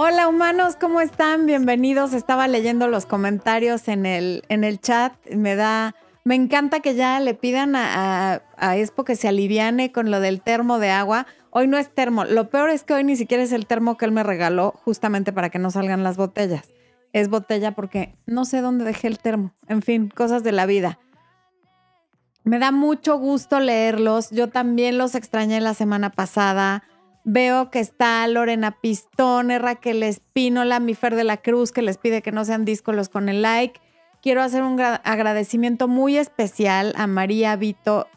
Hola humanos, ¿cómo están? Bienvenidos. Estaba leyendo los comentarios en el, en el chat. Me da, me encanta que ya le pidan a, a, Expo que se aliviane con lo del termo de agua. Hoy no es termo. Lo peor es que hoy ni siquiera es el termo que él me regaló justamente para que no salgan las botellas. Es botella porque no sé dónde dejé el termo. En fin, cosas de la vida. Me da mucho gusto leerlos. Yo también los extrañé la semana pasada. Veo que está Lorena Pistone, Raquel Espínola, mi Fer de la Cruz, que les pide que no sean díscolos con el like. Quiero hacer un agradecimiento muy especial a María Vito,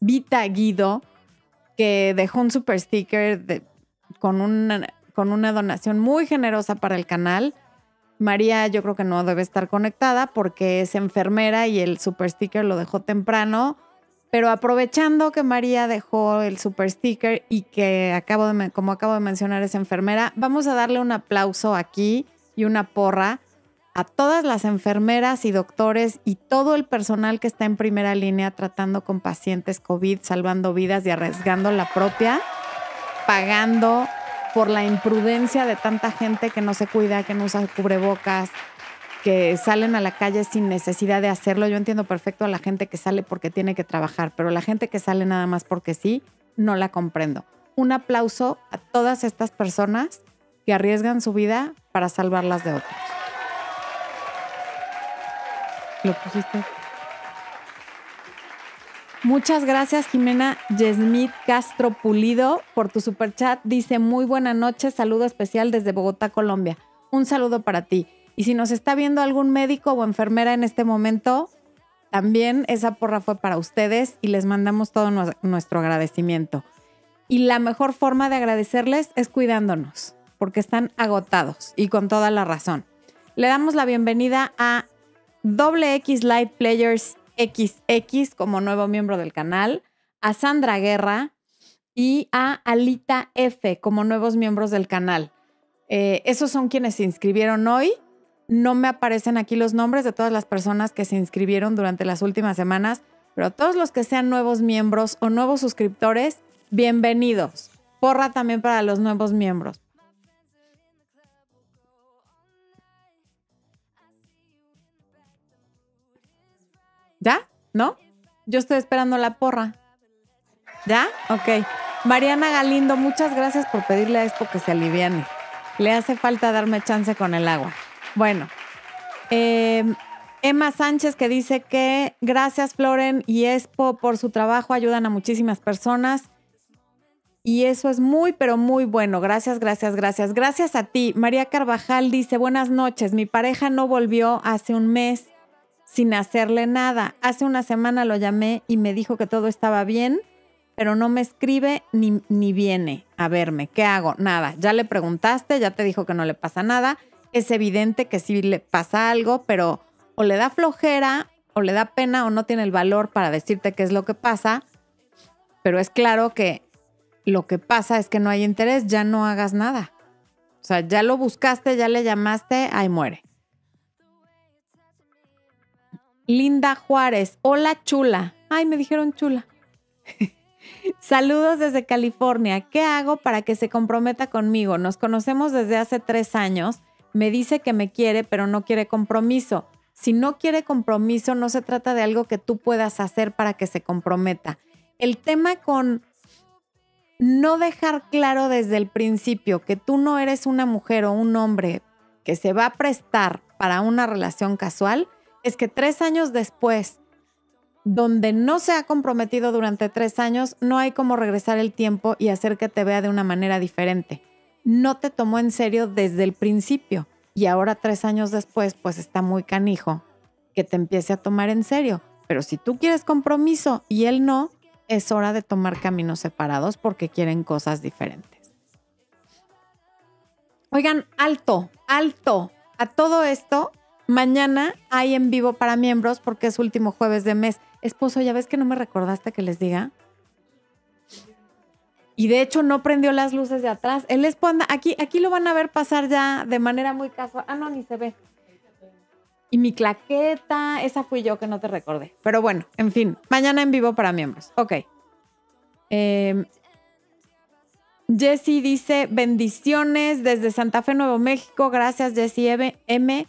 Vita Guido, que dejó un super sticker con, una, con una donación muy generosa para el canal. María yo creo que no debe estar conectada porque es enfermera y el super sticker lo dejó temprano pero aprovechando que María dejó el super sticker y que acabo de, como acabo de mencionar es enfermera, vamos a darle un aplauso aquí y una porra a todas las enfermeras y doctores y todo el personal que está en primera línea tratando con pacientes COVID, salvando vidas y arriesgando la propia, pagando por la imprudencia de tanta gente que no se cuida, que no usa cubrebocas, que salen a la calle sin necesidad de hacerlo. Yo entiendo perfecto a la gente que sale porque tiene que trabajar, pero la gente que sale nada más porque sí, no la comprendo. Un aplauso a todas estas personas que arriesgan su vida para salvarlas de otros. ¿Lo pusiste? Muchas gracias, Jimena Yesmith Castro Pulido, por tu super chat. Dice: Muy buena noche, saludo especial desde Bogotá, Colombia. Un saludo para ti. Y si nos está viendo algún médico o enfermera en este momento, también esa porra fue para ustedes y les mandamos todo nuestro agradecimiento. Y la mejor forma de agradecerles es cuidándonos, porque están agotados y con toda la razón. Le damos la bienvenida a Doble X Live Players XX como nuevo miembro del canal, a Sandra Guerra y a Alita F como nuevos miembros del canal. Eh, esos son quienes se inscribieron hoy no me aparecen aquí los nombres de todas las personas que se inscribieron durante las últimas semanas, pero todos los que sean nuevos miembros o nuevos suscriptores, bienvenidos. Porra también para los nuevos miembros. ¿Ya? ¿No? Yo estoy esperando la porra. ¿Ya? Ok. Mariana Galindo, muchas gracias por pedirle a Expo que se aliviane. Le hace falta darme chance con el agua. Bueno, em, Emma Sánchez que dice que gracias Floren y Expo por su trabajo, ayudan a muchísimas personas. Y eso es muy, pero muy bueno. Gracias, gracias, gracias. Gracias a ti. María Carvajal dice, buenas noches. Mi pareja no volvió hace un mes sin hacerle nada. Hace una semana lo llamé y me dijo que todo estaba bien, pero no me escribe ni, ni viene a verme. ¿Qué hago? Nada. Ya le preguntaste, ya te dijo que no le pasa nada es evidente que sí le pasa algo, pero o le da flojera, o le da pena, o no tiene el valor para decirte qué es lo que pasa. Pero es claro que lo que pasa es que no hay interés, ya no hagas nada. O sea, ya lo buscaste, ya le llamaste, ahí muere. Linda Juárez, hola chula. Ay, me dijeron chula. Saludos desde California. ¿Qué hago para que se comprometa conmigo? Nos conocemos desde hace tres años me dice que me quiere, pero no quiere compromiso. Si no quiere compromiso, no se trata de algo que tú puedas hacer para que se comprometa. El tema con no dejar claro desde el principio que tú no eres una mujer o un hombre que se va a prestar para una relación casual es que tres años después, donde no se ha comprometido durante tres años, no hay como regresar el tiempo y hacer que te vea de una manera diferente no te tomó en serio desde el principio y ahora tres años después pues está muy canijo que te empiece a tomar en serio. Pero si tú quieres compromiso y él no, es hora de tomar caminos separados porque quieren cosas diferentes. Oigan, alto, alto. A todo esto, mañana hay en vivo para miembros porque es último jueves de mes. Esposo, ¿ya ves que no me recordaste que les diga? Y de hecho no prendió las luces de atrás. Él les pone, aquí, aquí lo van a ver pasar ya de manera muy casual. Ah, no, ni se ve. Y mi claqueta, esa fui yo que no te recordé. Pero bueno, en fin, mañana en vivo para miembros. Ok. Em, Jessy dice bendiciones desde Santa Fe, Nuevo México. Gracias, Jessy M.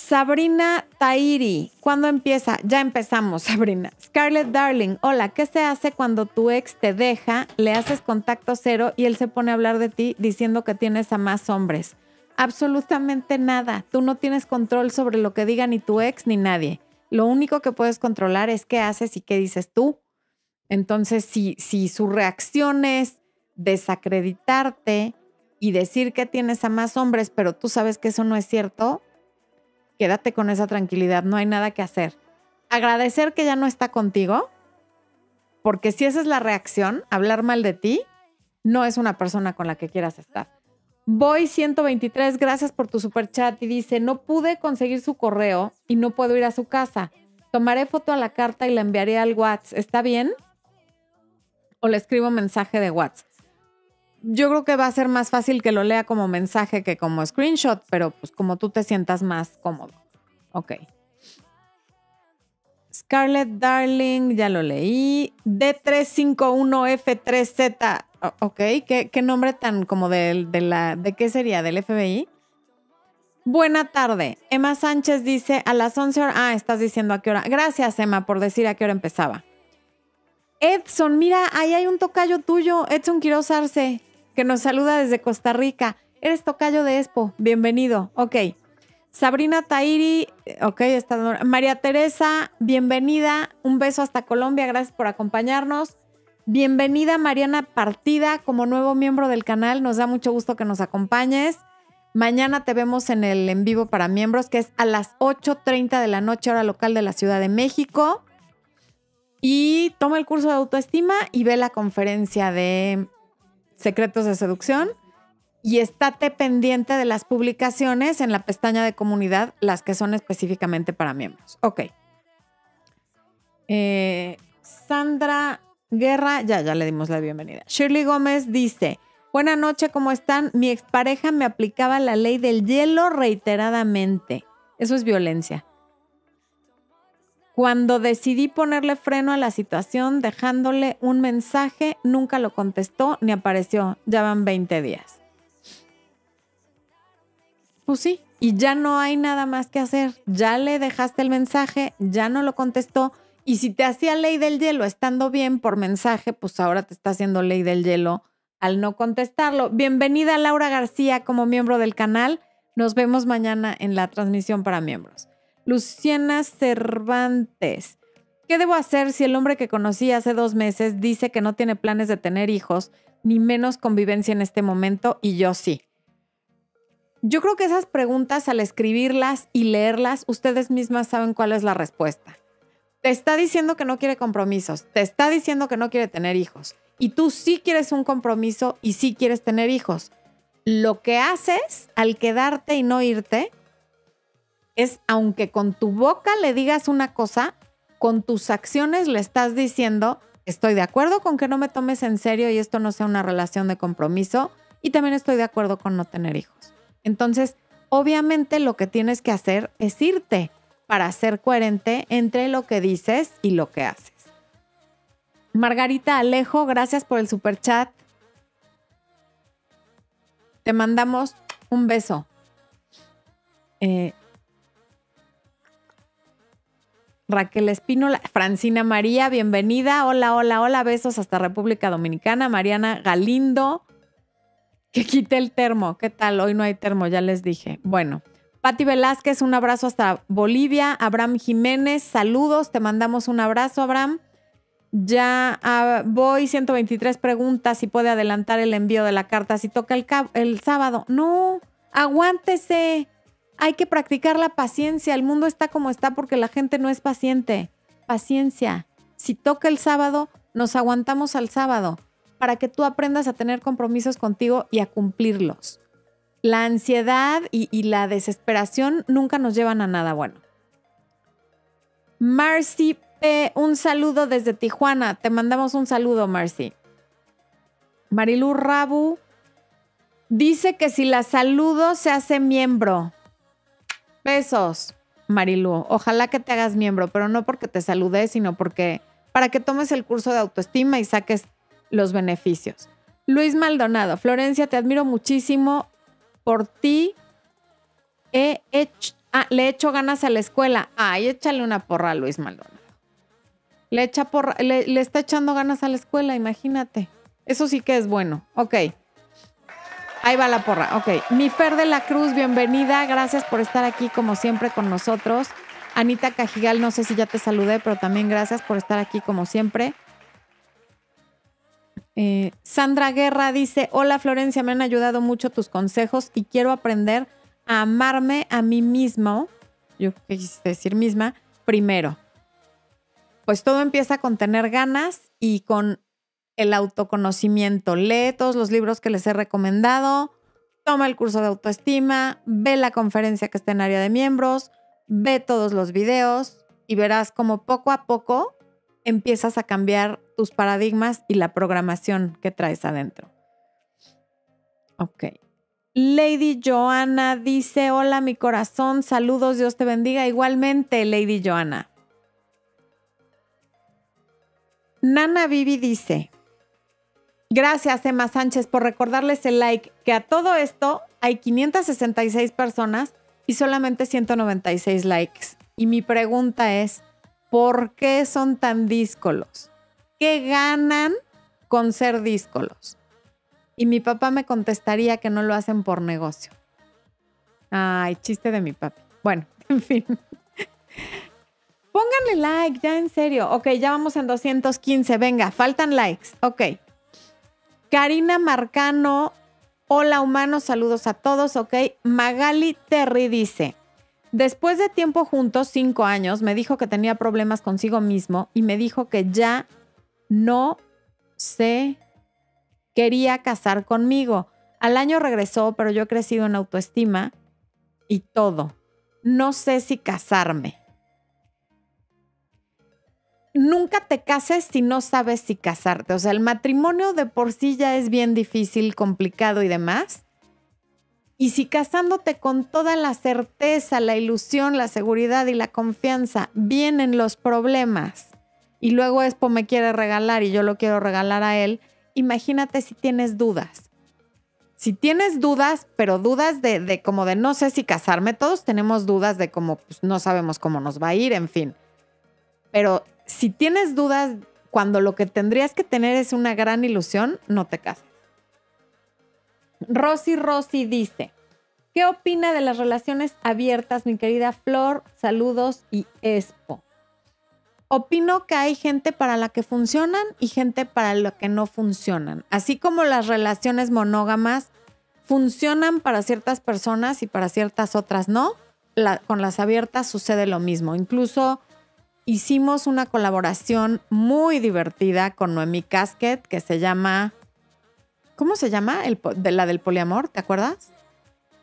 Sabrina Tairi, ¿cuándo empieza? Ya empezamos, Sabrina. Scarlett Darling, hola, ¿qué se hace cuando tu ex te deja, le haces contacto cero y él se pone a hablar de ti diciendo que tienes a más hombres? Absolutamente nada. Tú no tienes control sobre lo que diga ni tu ex ni nadie. Lo único que puedes controlar es qué haces y qué dices tú. Entonces, si, si su reacción es desacreditarte y decir que tienes a más hombres, pero tú sabes que eso no es cierto, quédate con esa tranquilidad, no hay nada que hacer. Agradecer que ya no está contigo, porque si esa es la reacción, hablar mal de ti, no es una persona con la que quieras estar. Voy 123, gracias por tu super chat y dice, no pude conseguir su correo y no puedo ir a su casa. Tomaré foto a la carta y la enviaré al WhatsApp. ¿Está bien? O le escribo mensaje de WhatsApp yo creo que va a ser más fácil que lo lea como mensaje que como screenshot, pero pues como tú te sientas más cómodo. Ok. Scarlett Darling, ya lo leí. D351F3Z. Ok, ¿Qué, nombre tan como de, de, la... ¿De qué sería? ¿Del FBI? Buena tarde. Emma Sánchez dice a las 11 horas. Ah, estás diciendo a qué hora. Gracias, Emma, por decir a qué hora empezaba. Edson, mira, ahí hay un tocayo tuyo, Edson Quiroz Arce que nos saluda desde Costa Rica. Eres tocayo de Expo, bienvenido. Ok. Sabrina Tairi, ok, está. María Teresa, bienvenida. Un beso hasta Colombia, gracias por acompañarnos. Bienvenida Mariana Partida como nuevo miembro del canal. Nos da mucho gusto que nos acompañes. Mañana te vemos en el en vivo para miembros, que es a las 8.30 de la noche, hora local de la Ciudad de México. Y toma el curso de autoestima y ve la conferencia de Secretos de Seducción y estate pendiente de las publicaciones en la pestaña de comunidad, las que son específicamente para miembros. Ok. Eh, Sandra Guerra, ya, ya le dimos la bienvenida. Shirley Gómez dice, buena noche, ¿cómo están? Mi expareja me aplicaba la ley del hielo reiteradamente. Eso es violencia. Cuando decidí ponerle freno a la situación dejándole un mensaje, nunca lo contestó ni apareció. Ya van 20 días. Pues sí, y ya no hay nada más que hacer. Ya le dejaste el mensaje, ya no lo contestó. Y si te hacía ley del hielo estando bien por mensaje, pues ahora te está haciendo ley del hielo al no contestarlo. Bienvenida Laura García como miembro del canal. Nos vemos mañana en la transmisión para miembros. Luciana Cervantes. ¿Qué debo hacer si el hombre que conocí hace dos meses dice que no tiene planes de tener hijos, ni menos convivencia en este momento, y yo sí? Yo creo que esas preguntas, al escribirlas y leerlas, ustedes mismas saben cuál es la respuesta. Te está diciendo que no quiere compromisos, te está diciendo que no quiere tener hijos, y tú sí quieres un compromiso y sí quieres tener hijos. Lo que haces al quedarte y no irte es, aunque con tu boca le digas una cosa, con tus acciones le estás diciendo, estoy de acuerdo con que no me tomes en serio y esto no sea una relación de compromiso, y también estoy de acuerdo con no tener hijos. Entonces, obviamente lo que tienes que hacer es irte para ser coherente entre lo que dices y lo que haces. Margarita Alejo, gracias por el super chat. Te mandamos un beso. Eh, Raquel Espínola, Francina María, bienvenida. Hola, hola, hola, besos hasta República Dominicana. Mariana Galindo, que quite el termo. ¿Qué tal? Hoy no hay termo, ya les dije. Bueno, Patti Velázquez, un abrazo hasta Bolivia. Abraham Jiménez, saludos, te mandamos un abrazo, Abraham. Ya ah, voy, 123 preguntas, si puede adelantar el envío de la carta, si toca el sábado. No, aguántese. Hay que practicar la paciencia. El mundo está como está porque la gente no es paciente. Paciencia. Si toca el sábado, nos aguantamos al sábado para que tú aprendas a tener compromisos contigo y a cumplirlos. La ansiedad y, la desesperación nunca nos llevan a nada bueno. Marcy P., un saludo desde Tijuana. Te mandamos un saludo, Marcy. Marilu Rabu dice que si la saludo se hace miembro. Besos, Marilu. Ojalá que te hagas miembro, pero no porque te salude, sino porque para que tomes el curso de autoestima y saques los beneficios. Luis Maldonado, Florencia, te admiro muchísimo. Por ti he hecho, ah, le echo ganas a la escuela. Ay, échale una porra Luis Maldonado. Le, echa porra, le, le está echando ganas a la escuela, imagínate. Eso sí que es bueno. Ok. Ahí va la porra. Ok. Mi Fer de la Cruz, bienvenida. Gracias por estar aquí como siempre con nosotros. Anita Cajigal, no sé si ya te saludé, pero también gracias por estar aquí como siempre. Eh, Sandra Guerra dice, hola Florencia, me han ayudado mucho tus consejos y quiero aprender a amarme a mí mismo, yo quise decir misma, primero. Pues todo empieza con tener ganas y con el autoconocimiento. Lee todos los libros que les he recomendado, toma el curso de autoestima, ve la conferencia que está en área de miembros, ve todos los videos y verás como poco a poco empiezas a cambiar tus paradigmas y la programación que traes adentro. Ok. Lady Joanna dice, hola mi corazón, saludos, Dios te bendiga. Igualmente, Lady Joanna. Nana Vivi dice, gracias Emma Sánchez por recordarles el like, que a todo esto hay 566 personas y solamente 196 likes. Y mi pregunta es, ¿por qué son tan díscolos? ¿Qué ganan con ser díscolos? Y mi papá me contestaría que no lo hacen por negocio. Ay, chiste de mi papi. Bueno, en fin. Pónganle like, ya en serio. Ok, ya vamos en 215. Venga, faltan likes. Ok. Karina Marcano Hola humanos, saludos a todos, ok. Magali Terry dice, después de tiempo juntos, cinco años, me dijo que tenía problemas consigo mismo y me dijo que ya no se quería casar conmigo. Al año regresó, pero yo he crecido en autoestima y todo. No sé si casarme nunca te cases si no sabes si casarte. O sea, el matrimonio de por sí ya es bien difícil, complicado y demás. Y si casándote con toda la certeza, la ilusión, la seguridad y la confianza vienen los problemas y luego Expo me quiere regalar y yo lo quiero regalar a él, imagínate si tienes dudas. Si tienes dudas, pero dudas de, de como de no sé si casarme, todos tenemos dudas de cómo pues, no sabemos cómo nos va a ir, en fin. Pero si tienes dudas cuando lo que tendrías que tener es una gran ilusión, no te cases. Rosy Rosy dice, ¿qué opina de las relaciones abiertas, mi querida Flor? Saludos y Expo. Opino que hay gente para la que funcionan y gente para la que no funcionan. Así como las relaciones monógamas funcionan para ciertas personas y para ciertas otras no, con las abiertas sucede lo mismo. Incluso hicimos una colaboración muy divertida con Noemi Casket que se llama, ¿cómo se llama? El, de la del poliamor, ¿te acuerdas?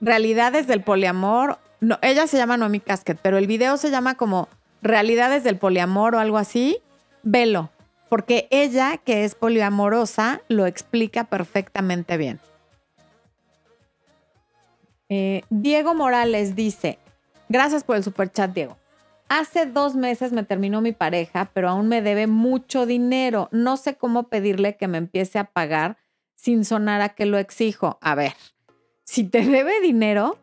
Realidades del poliamor. No, ella se llama Noemi Casket, pero el video se llama como Realidades del poliamor o algo así. Velo, porque ella, que es poliamorosa, lo explica perfectamente bien. Eh, Diego Morales dice, gracias por el super chat, Diego. Hace dos meses me terminó mi pareja, pero aún me debe mucho dinero. No sé cómo pedirle que me empiece a pagar sin sonar a que lo exijo. A ver, si te debe dinero,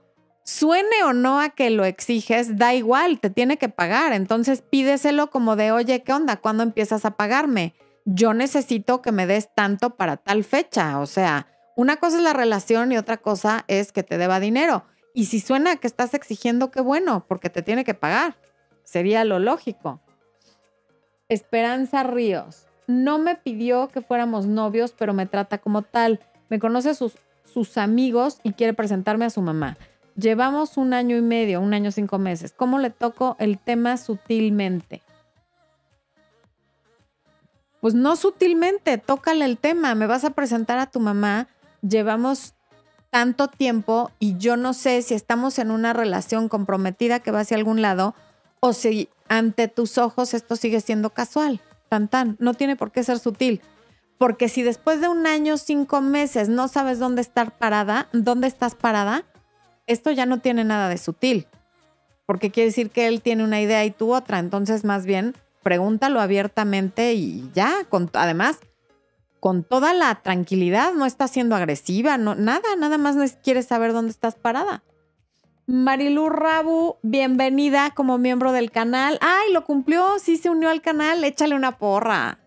suene o no a que lo exiges, da igual, te tiene que pagar. Entonces pídeselo como de, oye, ¿qué onda? ¿Cuándo empiezas a pagarme? Yo necesito que me des tanto para tal fecha. O sea, una cosa es la relación y otra cosa es que te deba dinero. Y si suena que estás exigiendo, qué bueno, porque te tiene que pagar. Sería lo lógico. Esperanza Ríos. No me pidió que fuéramos novios, pero me trata como tal. Me conoce sus, sus amigos y quiere presentarme a su mamá. Llevamos un año y medio, un año cinco meses. ¿Cómo le toco el tema sutilmente? Pues no sutilmente, tócale el tema. Me vas a presentar a tu mamá. Llevamos tanto tiempo y yo no sé si estamos en una relación comprometida que va hacia algún lado o si ante tus ojos esto sigue siendo casual, tan tan, no tiene por qué ser sutil. Porque si después de un año, cinco meses, no sabes dónde estar parada, dónde estás parada, esto ya no tiene nada de sutil. Porque quiere decir que él tiene una idea y tú otra. Entonces, más bien, pregúntalo abiertamente y ya. además, con toda la tranquilidad, no está siendo agresiva, no, nada, nada más no quieres saber dónde estás parada. Marilu Rabu, bienvenida como miembro del canal. ¡Ay, lo cumplió! Sí se unió al canal, échale una porra.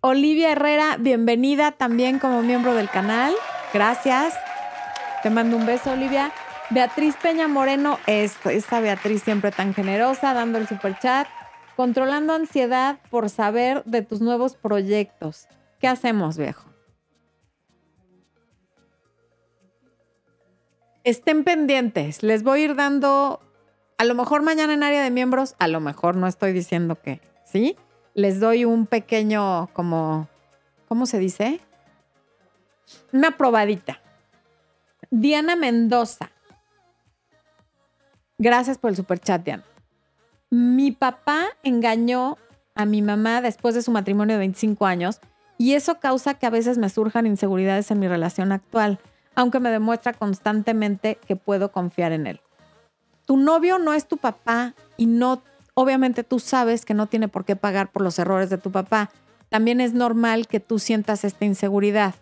Olivia Herrera, bienvenida también como miembro del canal. Gracias. Te mando un beso, Olivia. Beatriz Peña Moreno, esta Beatriz siempre tan generosa, dando el super chat. Controlando ansiedad por saber de tus nuevos proyectos. ¿Qué hacemos, viejo? Estén pendientes. Les voy a ir dando, a lo mejor mañana en área de miembros, a lo mejor no estoy diciendo que, ¿sí? Les doy un pequeño, como, ¿cómo se dice? Una probadita. Diana Mendoza. Gracias por el super chat, Diana. Mi papá engañó a mi mamá después de su matrimonio de 25 años y eso causa que a veces me surjan inseguridades en mi relación actual, aunque me demuestra constantemente que puedo confiar en él. Tu novio no es tu papá y no, obviamente tú sabes que no tiene por qué pagar por los errores de tu papá. También es normal que tú sientas esta inseguridad.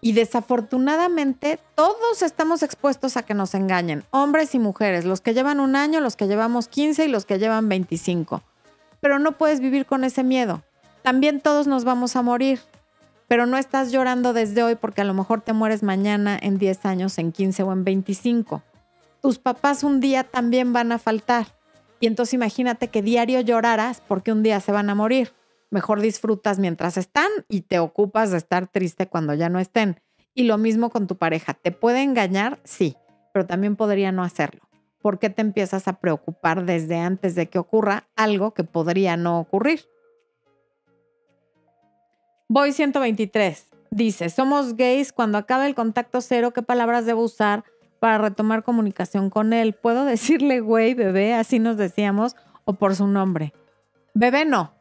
Y desafortunadamente todos estamos expuestos a que nos engañen, hombres y mujeres, los que llevan un año, los que llevamos 15 y los que llevan 25. Pero no puedes vivir con ese miedo. También todos nos vamos a morir, pero no estás llorando desde hoy porque a lo mejor te mueres mañana, en 10 años, en 15 o en 25. Tus papás un día también van a faltar. Y entonces imagínate que diario lloraras porque un día se van a morir mejor disfrutas mientras están y te ocupas de estar triste cuando ya no estén. Y lo mismo con tu pareja. ¿Te puede engañar? Sí, pero también podría no hacerlo. ¿Por qué te empiezas a preocupar desde antes de que ocurra algo que podría no ocurrir? Voy 123. Dice, somos gays, cuando acabe el contacto cero, ¿qué palabras debo usar para retomar comunicación con él? ¿Puedo decirle güey, bebé? Así nos decíamos, o por su nombre. Bebé no,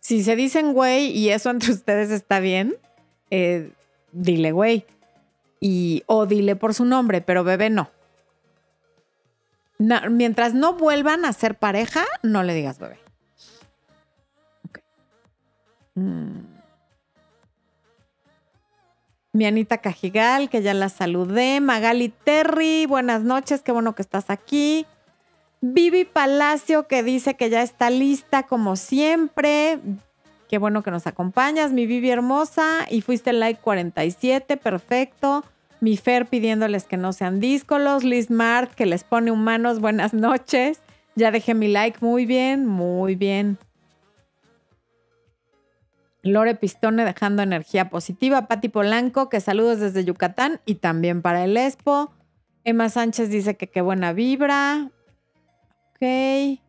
si se dicen güey y eso entre ustedes está bien, eh, dile güey. Y, o dile por su nombre, pero bebé no. Mientras no vuelvan a ser pareja, no le digas bebé. Mi Anita Cajigal, que ya la saludé. Magali Terry, buenas noches, qué bueno que estás aquí. Vivi Palacio que dice que ya está lista como siempre. Qué bueno que nos acompañas, mi Vivi hermosa. Y fuiste like 47, perfecto. Mi Fer pidiéndoles que no sean díscolos. Liz Mart que les pone humanos, buenas noches. Ya dejé mi like, muy bien, muy bien. Lore Pistone dejando energía positiva. Pati Polanco, que saludos desde Yucatán y también para el Expo. Emma Sánchez dice que qué buena vibra. Ok.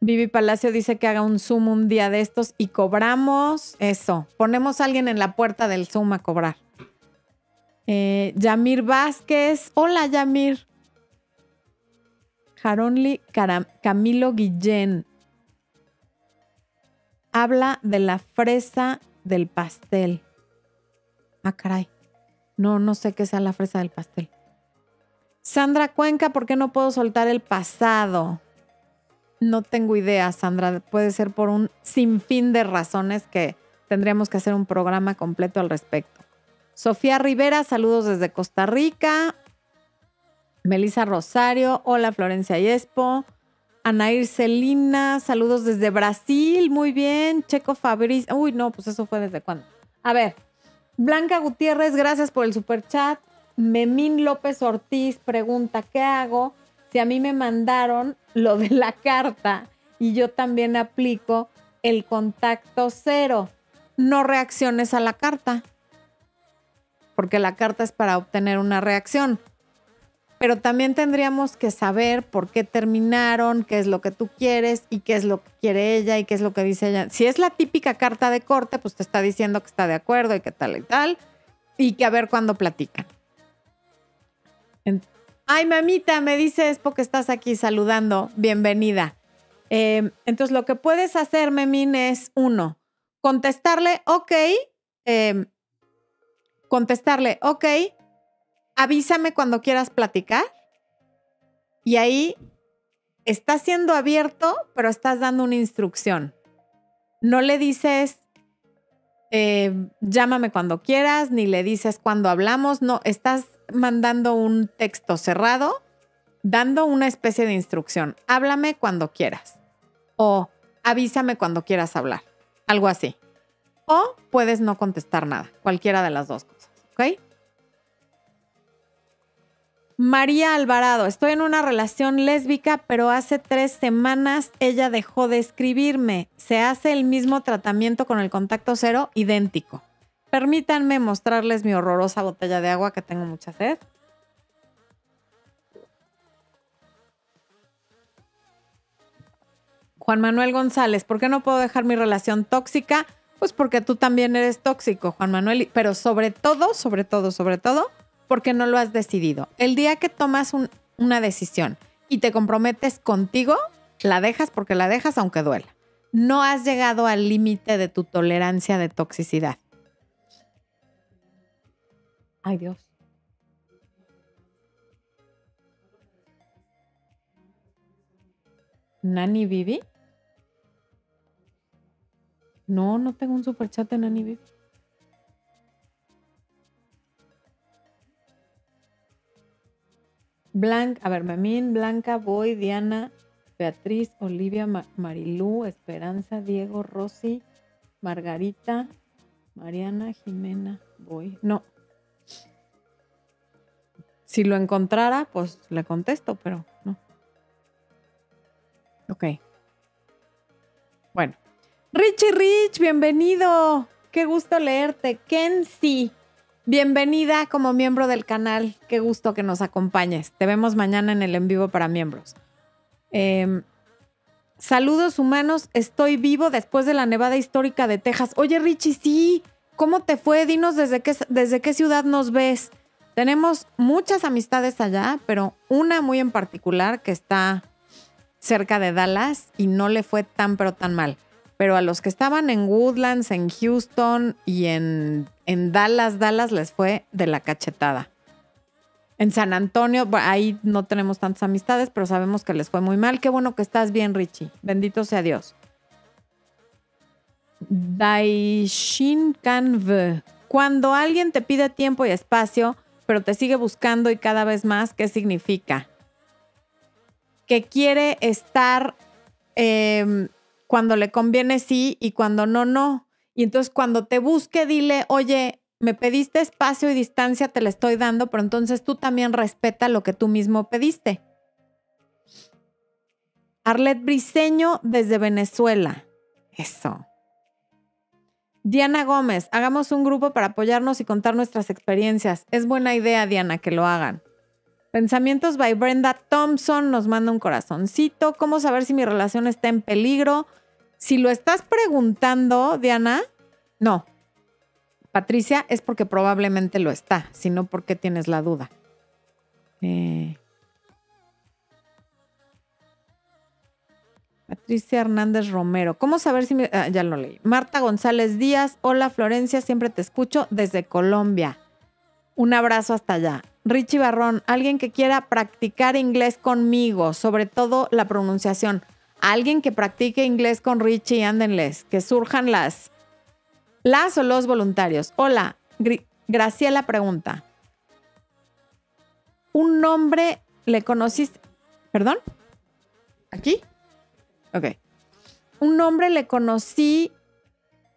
Vivi Palacio dice que haga un Zoom un día de estos y cobramos eso. Ponemos a alguien en la puerta del Zoom a cobrar. Eh, Yamir Vázquez. Hola, Yamir. Jaronli Camilo Guillén. Habla de la fresa del pastel. Ah, caray. No, no sé qué sea la fresa del pastel. Sandra Cuenca, ¿por qué no puedo soltar el pasado? No tengo idea, Sandra. Puede ser por un sinfín de razones que tendríamos que hacer un programa completo al respecto. Sofía Rivera, saludos desde Costa Rica. Melissa Rosario, hola Florencia Yespo. Anair Celina, saludos desde Brasil, muy bien. Checo Fabriz, uy, no, pues eso fue desde cuándo. A ver, Blanca Gutiérrez, gracias por el super chat. Memín López Ortiz pregunta, ¿qué hago si a mí me mandaron lo de la carta y yo también aplico el contacto cero? No reacciones a la carta, porque la carta es para obtener una reacción. Pero también tendríamos que saber por qué terminaron, qué es lo que tú quieres y qué es lo que quiere ella y qué es lo que dice ella. Si es la típica carta de corte, pues te está diciendo que está de acuerdo y que tal y tal, y que a ver cuándo platican. Ay, mamita, me dices porque estás aquí saludando. Bienvenida. Eh, entonces, lo que puedes hacer, Memín, es uno, contestarle, ok, em, contestarle, ok, avísame cuando quieras platicar. Y ahí estás siendo abierto, pero estás dando una instrucción. No le dices, eh, llámame cuando quieras, ni le dices cuando hablamos, no, estás mandando un texto cerrado, dando una especie de instrucción. Háblame cuando quieras. O avísame cuando quieras hablar. Algo así. O puedes no contestar nada. Cualquiera de las dos cosas. ¿Ok? María Alvarado, estoy en una relación lésbica, pero hace tres semanas ella dejó de escribirme. Se hace el mismo tratamiento con el contacto cero, idéntico. Permítanme mostrarles mi horrorosa botella de agua que tengo mucha sed. Juan Manuel González, ¿por qué no puedo dejar mi relación tóxica? Pues porque tú también eres tóxico, Juan Manuel, pero sobre todo, sobre todo, sobre todo, porque no lo has decidido. El día que tomas una decisión y te comprometes contigo, la dejas porque la dejas aunque duela. No has llegado al límite de tu tolerancia de toxicidad. Ay Dios. Nani Vivi. No, no tengo un superchat de Nani Vivi. Blanca, a ver, Memín, Blanca, Boy, Diana, Beatriz, Olivia, Marilú, Esperanza, Diego, Rosy, Margarita, Mariana, Jimena, Boy. No. Si lo encontrara, pues le contesto, pero no. Ok. Bueno. Richie Rich, bienvenido. Qué gusto leerte. Kenzie. Bienvenida como miembro del canal. Qué gusto que nos acompañes. Te vemos mañana en el en vivo para miembros. Em, saludos humanos. Estoy vivo después de la nevada histórica de Texas. Oye, Richie, sí. ¿Cómo te fue? Dinos desde qué, desde qué ciudad nos ves. Tenemos muchas amistades allá, pero una muy en particular que está cerca de Dallas y no le fue tan pero tan mal pero a los que estaban en Woodlands, en Houston y en, Dallas, Dallas les fue de la cachetada. En San Antonio, ahí no tenemos tantas amistades, pero sabemos que les fue muy mal. Qué bueno que estás bien, Richie. Bendito sea Dios. Daishin Kanv. Cuando alguien te pide tiempo y espacio, pero te sigue buscando y cada vez más, ¿qué significa? Que quiere estar eh, cuando le conviene sí y cuando no, no. Y entonces cuando te busque, dile, oye, me pediste espacio y distancia, te la estoy dando, pero entonces tú también respeta lo que tú mismo pediste. Arlet Briseño desde Venezuela. Eso. Diana Gómez, hagamos un grupo para apoyarnos y contar nuestras experiencias. Es buena idea, Diana, que lo hagan. Pensamientos by Brenda Thompson nos manda un corazoncito. ¿Cómo saber si mi relación está en peligro? Si lo estás preguntando, Diana, no. Patricia, es porque probablemente lo está, sino porque tienes la duda. Eh, Patricia Hernández Romero. ¿Cómo saber si me... Ah, ya lo leí. Marta González Díaz. Hola Florencia, siempre te escucho desde Colombia. Un abrazo hasta allá. Richie Barrón, alguien que quiera practicar inglés conmigo, sobre todo la pronunciación. Alguien que practique inglés con Richie, ándenles, que surjan las, las o los voluntarios. Hola, Graciela pregunta. ¿Un nombre le conociste? ¿Perdón? ¿Aquí? Ok. Un nombre le conocí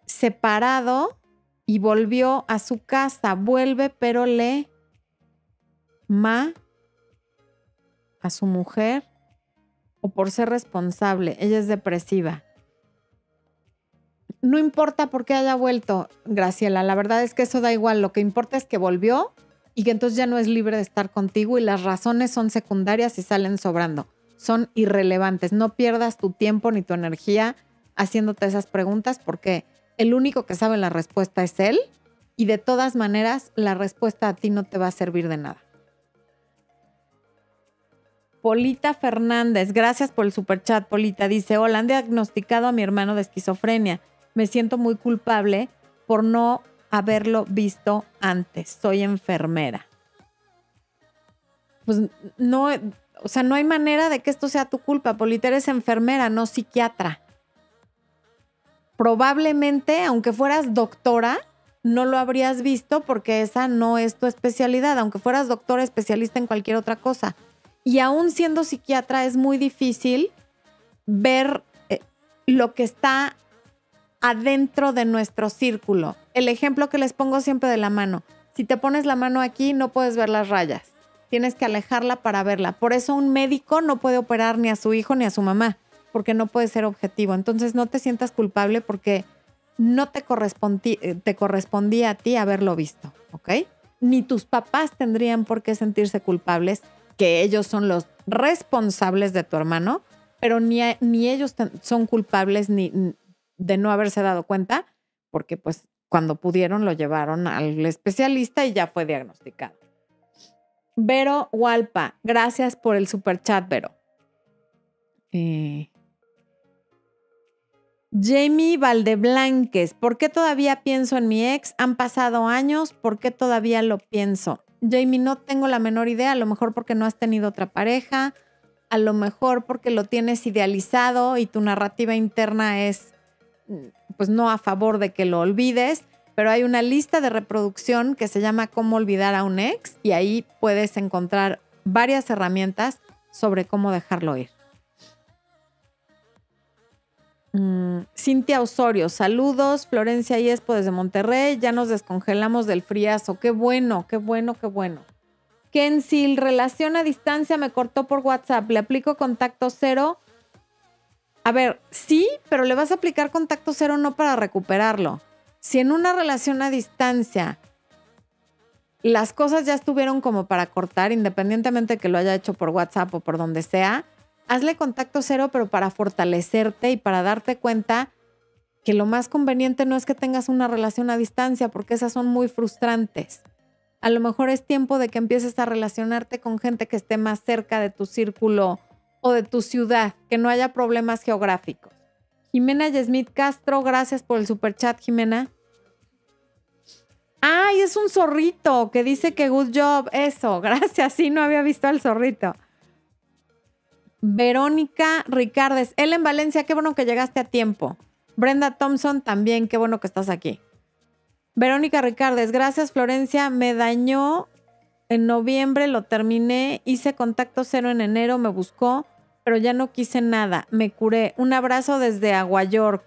separado y volvió a su casa. Vuelve, pero le ma a su mujer o por ser responsable. Ella es depresiva. No importa por qué haya vuelto, Graciela. La verdad es que eso da igual. Lo que importa es que volvió y que entonces ya no es libre de estar contigo y las razones son secundarias y salen sobrando. Son irrelevantes. No pierdas tu tiempo ni tu energía haciéndote esas preguntas porque el único que sabe la respuesta es él y de todas maneras la respuesta a ti no te va a servir de nada. Polita Fernández, gracias por el superchat, Polita. Dice, hola, han diagnosticado a mi hermano de esquizofrenia. Me siento muy culpable por no haberlo visto antes. Soy enfermera. Pues no, o sea, no hay manera de que esto sea tu culpa. Polita, eres enfermera, no psiquiatra. probablemente, aunque fueras doctora, no lo habrías visto porque esa no es tu especialidad, aunque fueras doctora especialista en cualquier otra cosa. Y aún siendo psiquiatra es muy difícil ver eh, lo que está adentro de nuestro círculo. El ejemplo que les pongo siempre de la mano. Si te pones la mano aquí, no puedes ver las rayas. Tienes que alejarla para verla. Por eso un médico no puede operar ni a su hijo ni a su mamá, porque no puede ser objetivo. Entonces no te sientas culpable porque no te, eh, te correspondía a ti haberlo visto, ¿ok? Ni tus papás tendrían por qué sentirse culpables, que ellos son los responsables de tu hermano, pero ni, ni ellos son culpables ni, de no haberse dado cuenta, porque pues cuando pudieron lo llevaron al especialista y ya fue diagnosticado. Vero Walpa, gracias por el super chat, Vero. Eh, Jamie Valdeblanques, ¿por qué todavía pienso en mi ex? Han pasado años, ¿por qué todavía lo pienso? Jamie, no tengo la menor idea, a lo mejor porque no has tenido otra pareja, a lo mejor porque lo tienes idealizado y tu narrativa interna es pues no a favor de que lo olvides, pero hay una lista de reproducción que se llama Cómo olvidar a un ex y ahí puedes encontrar varias herramientas sobre cómo dejarlo ir. Mm, Cintia Osorio, saludos. Florencia Iespo desde Monterrey. Ya nos descongelamos del friazo. Qué bueno, qué bueno, qué bueno. Kensil, relación a distancia me cortó por WhatsApp. Le aplico contacto cero a ver, sí, pero le vas a aplicar contacto cero no para recuperarlo. Si en una relación a distancia las cosas ya estuvieron como para cortar, independientemente de que lo haya hecho por WhatsApp o por donde sea, hazle contacto cero, pero para fortalecerte y para darte cuenta que lo más conveniente no es que tengas una relación a distancia, porque esas son muy frustrantes. A lo mejor es tiempo de que empieces a relacionarte con gente que esté más cerca de tu círculo o de tu ciudad, que no haya problemas geográficos. Jimena Yesmith Castro, gracias por el super chat, Jimena. Ay, es un zorrito que dice que good job. Eso, gracias. Sí, no había visto al zorrito. Verónica Ricardes, él en Valencia, qué bueno que llegaste a tiempo. Brenda Thompson, también, qué bueno que estás aquí. Verónica Ricardes, gracias Florencia, me dañó en noviembre lo terminé, hice contacto cero en enero, me buscó, pero ya no quise nada. Me curé. Un abrazo desde Agua York.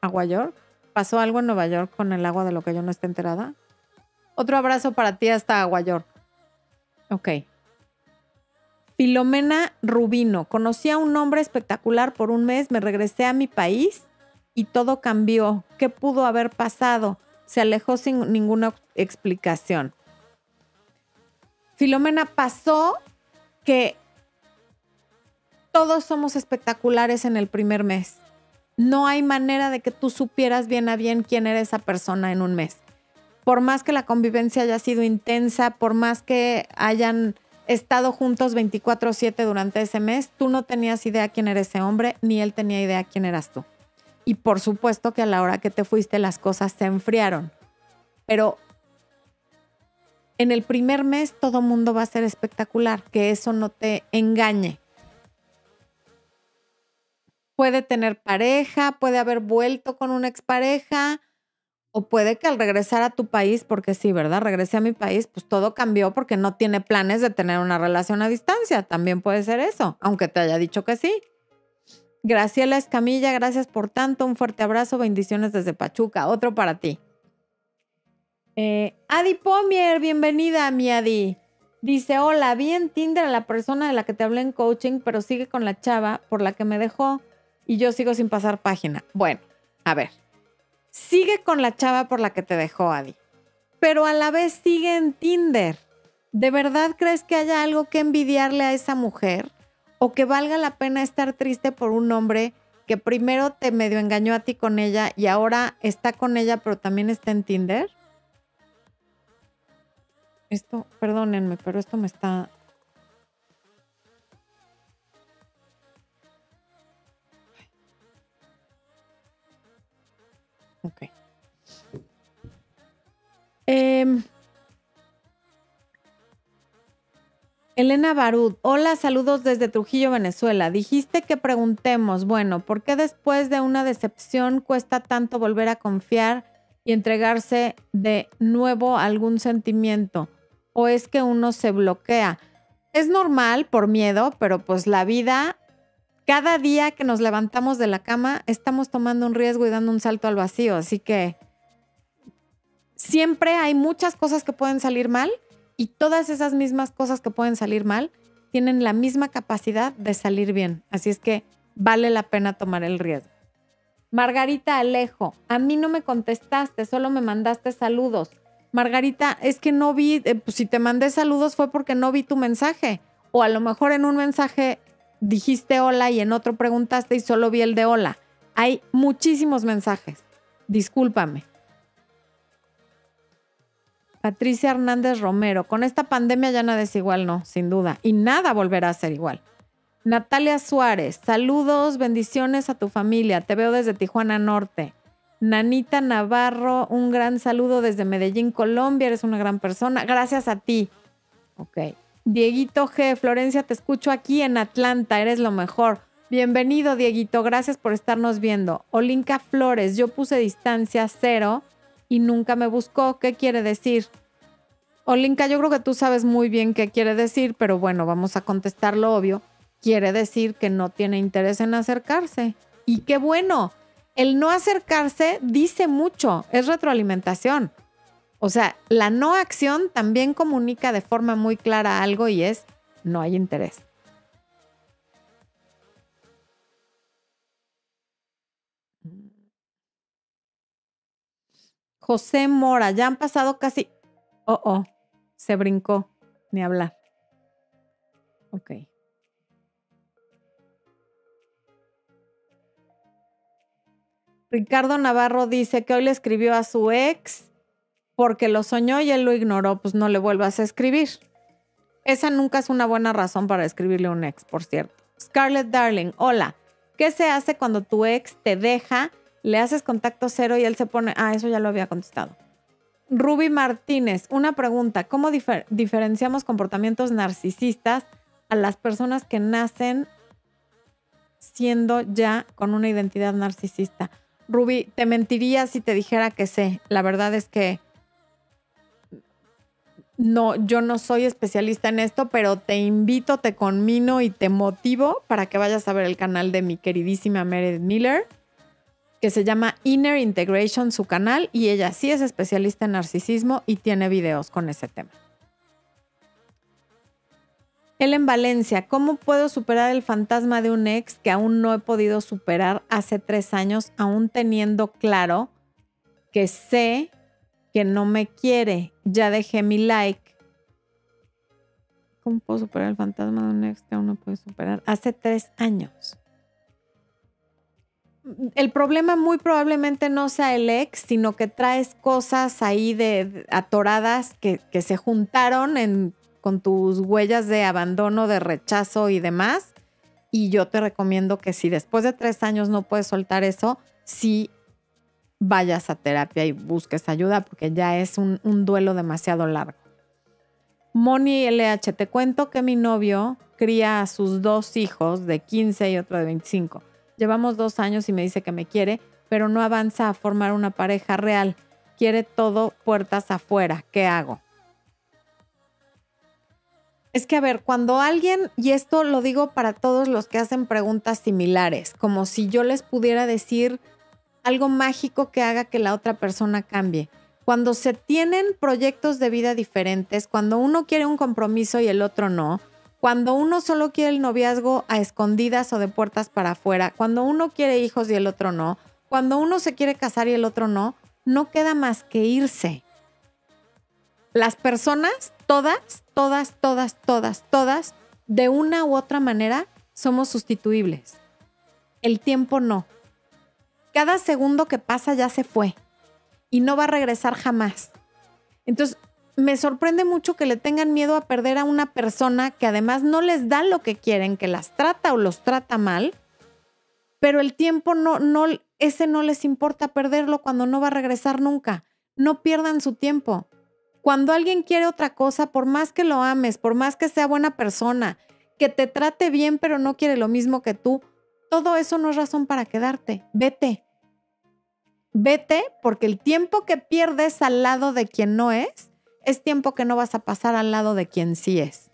¿Agua York? ¿Pasó algo en Nueva York con el agua de lo que yo no esté enterada? Otro abrazo para ti hasta Agua York. Ok. Filomena Rubino. Conocí a un hombre espectacular por un mes, me regresé a mi país y todo cambió. ¿Qué pudo haber pasado? se alejó sin ninguna explicación. Filomena pasó que todos somos espectaculares en el primer mes. No hay manera de que tú supieras bien a bien quién era esa persona en un mes. Por más que la convivencia haya sido intensa, por más que hayan estado juntos 24/7 durante ese mes, tú no tenías idea quién era ese hombre, ni él tenía idea quién eras tú. Y por supuesto que a la hora que te fuiste las cosas se enfriaron. Pero en el primer mes todo mundo va a ser espectacular, que eso no te engañe. Puede tener pareja, puede haber vuelto con una expareja, o puede que al regresar a tu país, porque sí, ¿verdad? Regresé a mi país, pues todo cambió porque no tiene planes de tener una relación a distancia. También puede ser eso, aunque te haya dicho que sí. Graciela Escamilla, gracias por tanto. Un fuerte abrazo, bendiciones desde Pachuca. Otro para ti. Eh, Adi Pomier, bienvenida, mi Adi. Dice, hola, vi en Tinder a la persona de la que te hablé en coaching, pero sigue con la chava por la que me dejó y yo sigo sin pasar página. Bueno, a ver, sigue con la chava por la que te dejó, Adi, pero a la vez sigue en Tinder. ¿De verdad crees que haya algo que envidiarle a esa mujer? o que valga la pena estar triste por un hombre que primero te medio engañó a ti con ella y ahora está con ella, pero también está en Tinder? Esto, perdónenme, pero esto me está... Ok. Eh, Elena Barud, hola, saludos desde Trujillo, Venezuela. Dijiste que preguntemos, bueno, ¿por qué después de una decepción cuesta tanto volver a confiar y entregarse de nuevo a algún sentimiento? ¿O es que uno se bloquea? Es normal por miedo, pero pues la vida, cada día que nos levantamos de la cama, estamos tomando un riesgo y dando un salto al vacío. Así que siempre hay muchas cosas que pueden salir mal y todas esas mismas cosas que pueden salir mal tienen la misma capacidad de salir bien. Así es que vale la pena tomar el riesgo. Margarita Alejo, a mí no me contestaste, solo me mandaste saludos. Margarita, es que no vi, eh, pues si te mandé saludos fue porque no vi tu mensaje. O a lo mejor en un mensaje dijiste hola y en otro preguntaste y solo vi el de hola. Hay muchísimos mensajes. Discúlpame. Patricia Hernández Romero, con esta pandemia ya nada es igual, no, sin duda. Y nada volverá a ser igual. Natalia Suárez, saludos, bendiciones a tu familia. Te veo desde Tijuana Norte. Nanita Navarro, un gran saludo desde Medellín, Colombia. Eres una gran persona. Gracias a ti. Ok. Dieguito G, Florencia, te escucho aquí en Atlanta. Eres lo mejor. Bienvenido, Dieguito. Gracias por estarnos viendo. Olinka Flores, yo puse distancia cero y nunca me buscó. ¿Qué quiere decir? Olinka, yo creo que tú sabes muy bien qué quiere decir, pero bueno, vamos a contestar lo obvio. Quiere decir que no tiene interés en acercarse. Y qué bueno, el no acercarse dice mucho, es retroalimentación. O sea, la no acción también comunica de forma muy clara algo y es no hay interés. José Mora, ya han pasado casi... Oh, oh, se brincó, ni hablar. Ok. Ricardo Navarro dice que hoy le escribió a su ex porque lo soñó y él lo ignoró, pues no le vuelvas a escribir. Esa nunca es una buena razón para escribirle a un ex, por cierto. Scarlett Darling, hola. ¿Qué se hace cuando tu ex te deja le haces contacto cero y él se pone, ah, eso ya lo había contestado. Ruby Martínez, una pregunta, ¿cómo diferenciamos comportamientos narcisistas a las personas que nacen siendo ya con una identidad narcisista? Ruby, te mentiría si te dijera que sé. La verdad es que no, yo no soy especialista en esto, pero te invito, te conmino y te motivo para que vayas a ver el canal de mi queridísima Meredith Miller que se llama Inner Integration, su canal, y ella sí es especialista en narcisismo y tiene videos con ese tema. en Valencia, ¿cómo puedo superar el fantasma de un ex que aún no he podido superar hace tres años, aún teniendo claro que sé que no me quiere? Ya dejé mi like. ¿Cómo puedo superar el fantasma de un ex que aún no puedo superar? Hace tres años el problema muy probablemente no sea el ex, sino que traes cosas ahí de, atoradas que, se juntaron con tus huellas de abandono, de rechazo y demás. Y yo te recomiendo que si después de tres años no puedes soltar eso, sí vayas a terapia y busques ayuda porque ya es un, duelo demasiado largo. Moni LH, te cuento que mi novio cría a sus dos hijos de 15 y otro de 25 Llevamos dos años y me dice que me quiere, pero no avanza a formar una pareja real. Quiere todo puertas afuera. ¿Qué hago? Es que, a ver, cuando alguien, y esto lo digo para todos los que hacen preguntas similares, como si yo les pudiera decir algo mágico que haga que la otra persona cambie. Cuando se tienen proyectos de vida diferentes, cuando uno quiere un compromiso y el otro no, cuando uno solo quiere el noviazgo a escondidas o de puertas para afuera, cuando uno quiere hijos y el otro no, cuando uno se quiere casar y el otro no, no queda más que irse. Las personas, todas, todas, todas, todas, todas, de una u otra manera, somos sustituibles. El tiempo no. Cada segundo que pasa ya se fue y no va a regresar jamás. Entonces, me sorprende mucho que le tengan miedo a perder a una persona que además no les da lo que quieren, que las trata o los trata mal, pero el tiempo no, no, ese no les importa perderlo cuando no va a regresar nunca. No pierdan su tiempo. Cuando alguien quiere otra cosa, por más que lo ames, por más que sea buena persona, que te trate bien pero no quiere lo mismo que tú, todo eso no es razón para quedarte. Vete. Vete porque el tiempo que pierdes al lado de quien no es, es tiempo que no vas a pasar al lado de quien sí es.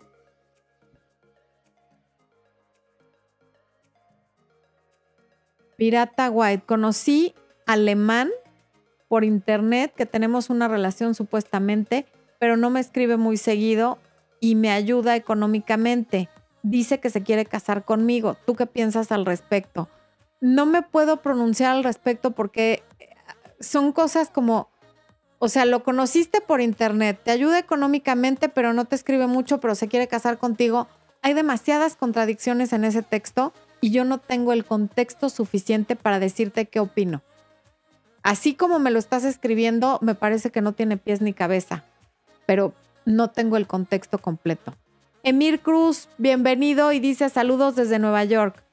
Pirata White, conocí alemán por internet que tenemos una relación supuestamente, pero no me escribe muy seguido y me ayuda económicamente. Dice que se quiere casar conmigo. ¿Tú qué piensas al respecto? No me puedo pronunciar al respecto porque eh, son cosas como, o sea, lo conociste por internet, te ayuda económicamente, pero no te escribe mucho, pero se quiere casar contigo. Hay demasiadas contradicciones en ese texto y yo no tengo el contexto suficiente para decirte qué opino. Así como me lo estás escribiendo, me parece que no tiene pies ni cabeza, pero no tengo el contexto completo. Emir Cruz, bienvenido y dice saludos desde Nueva York.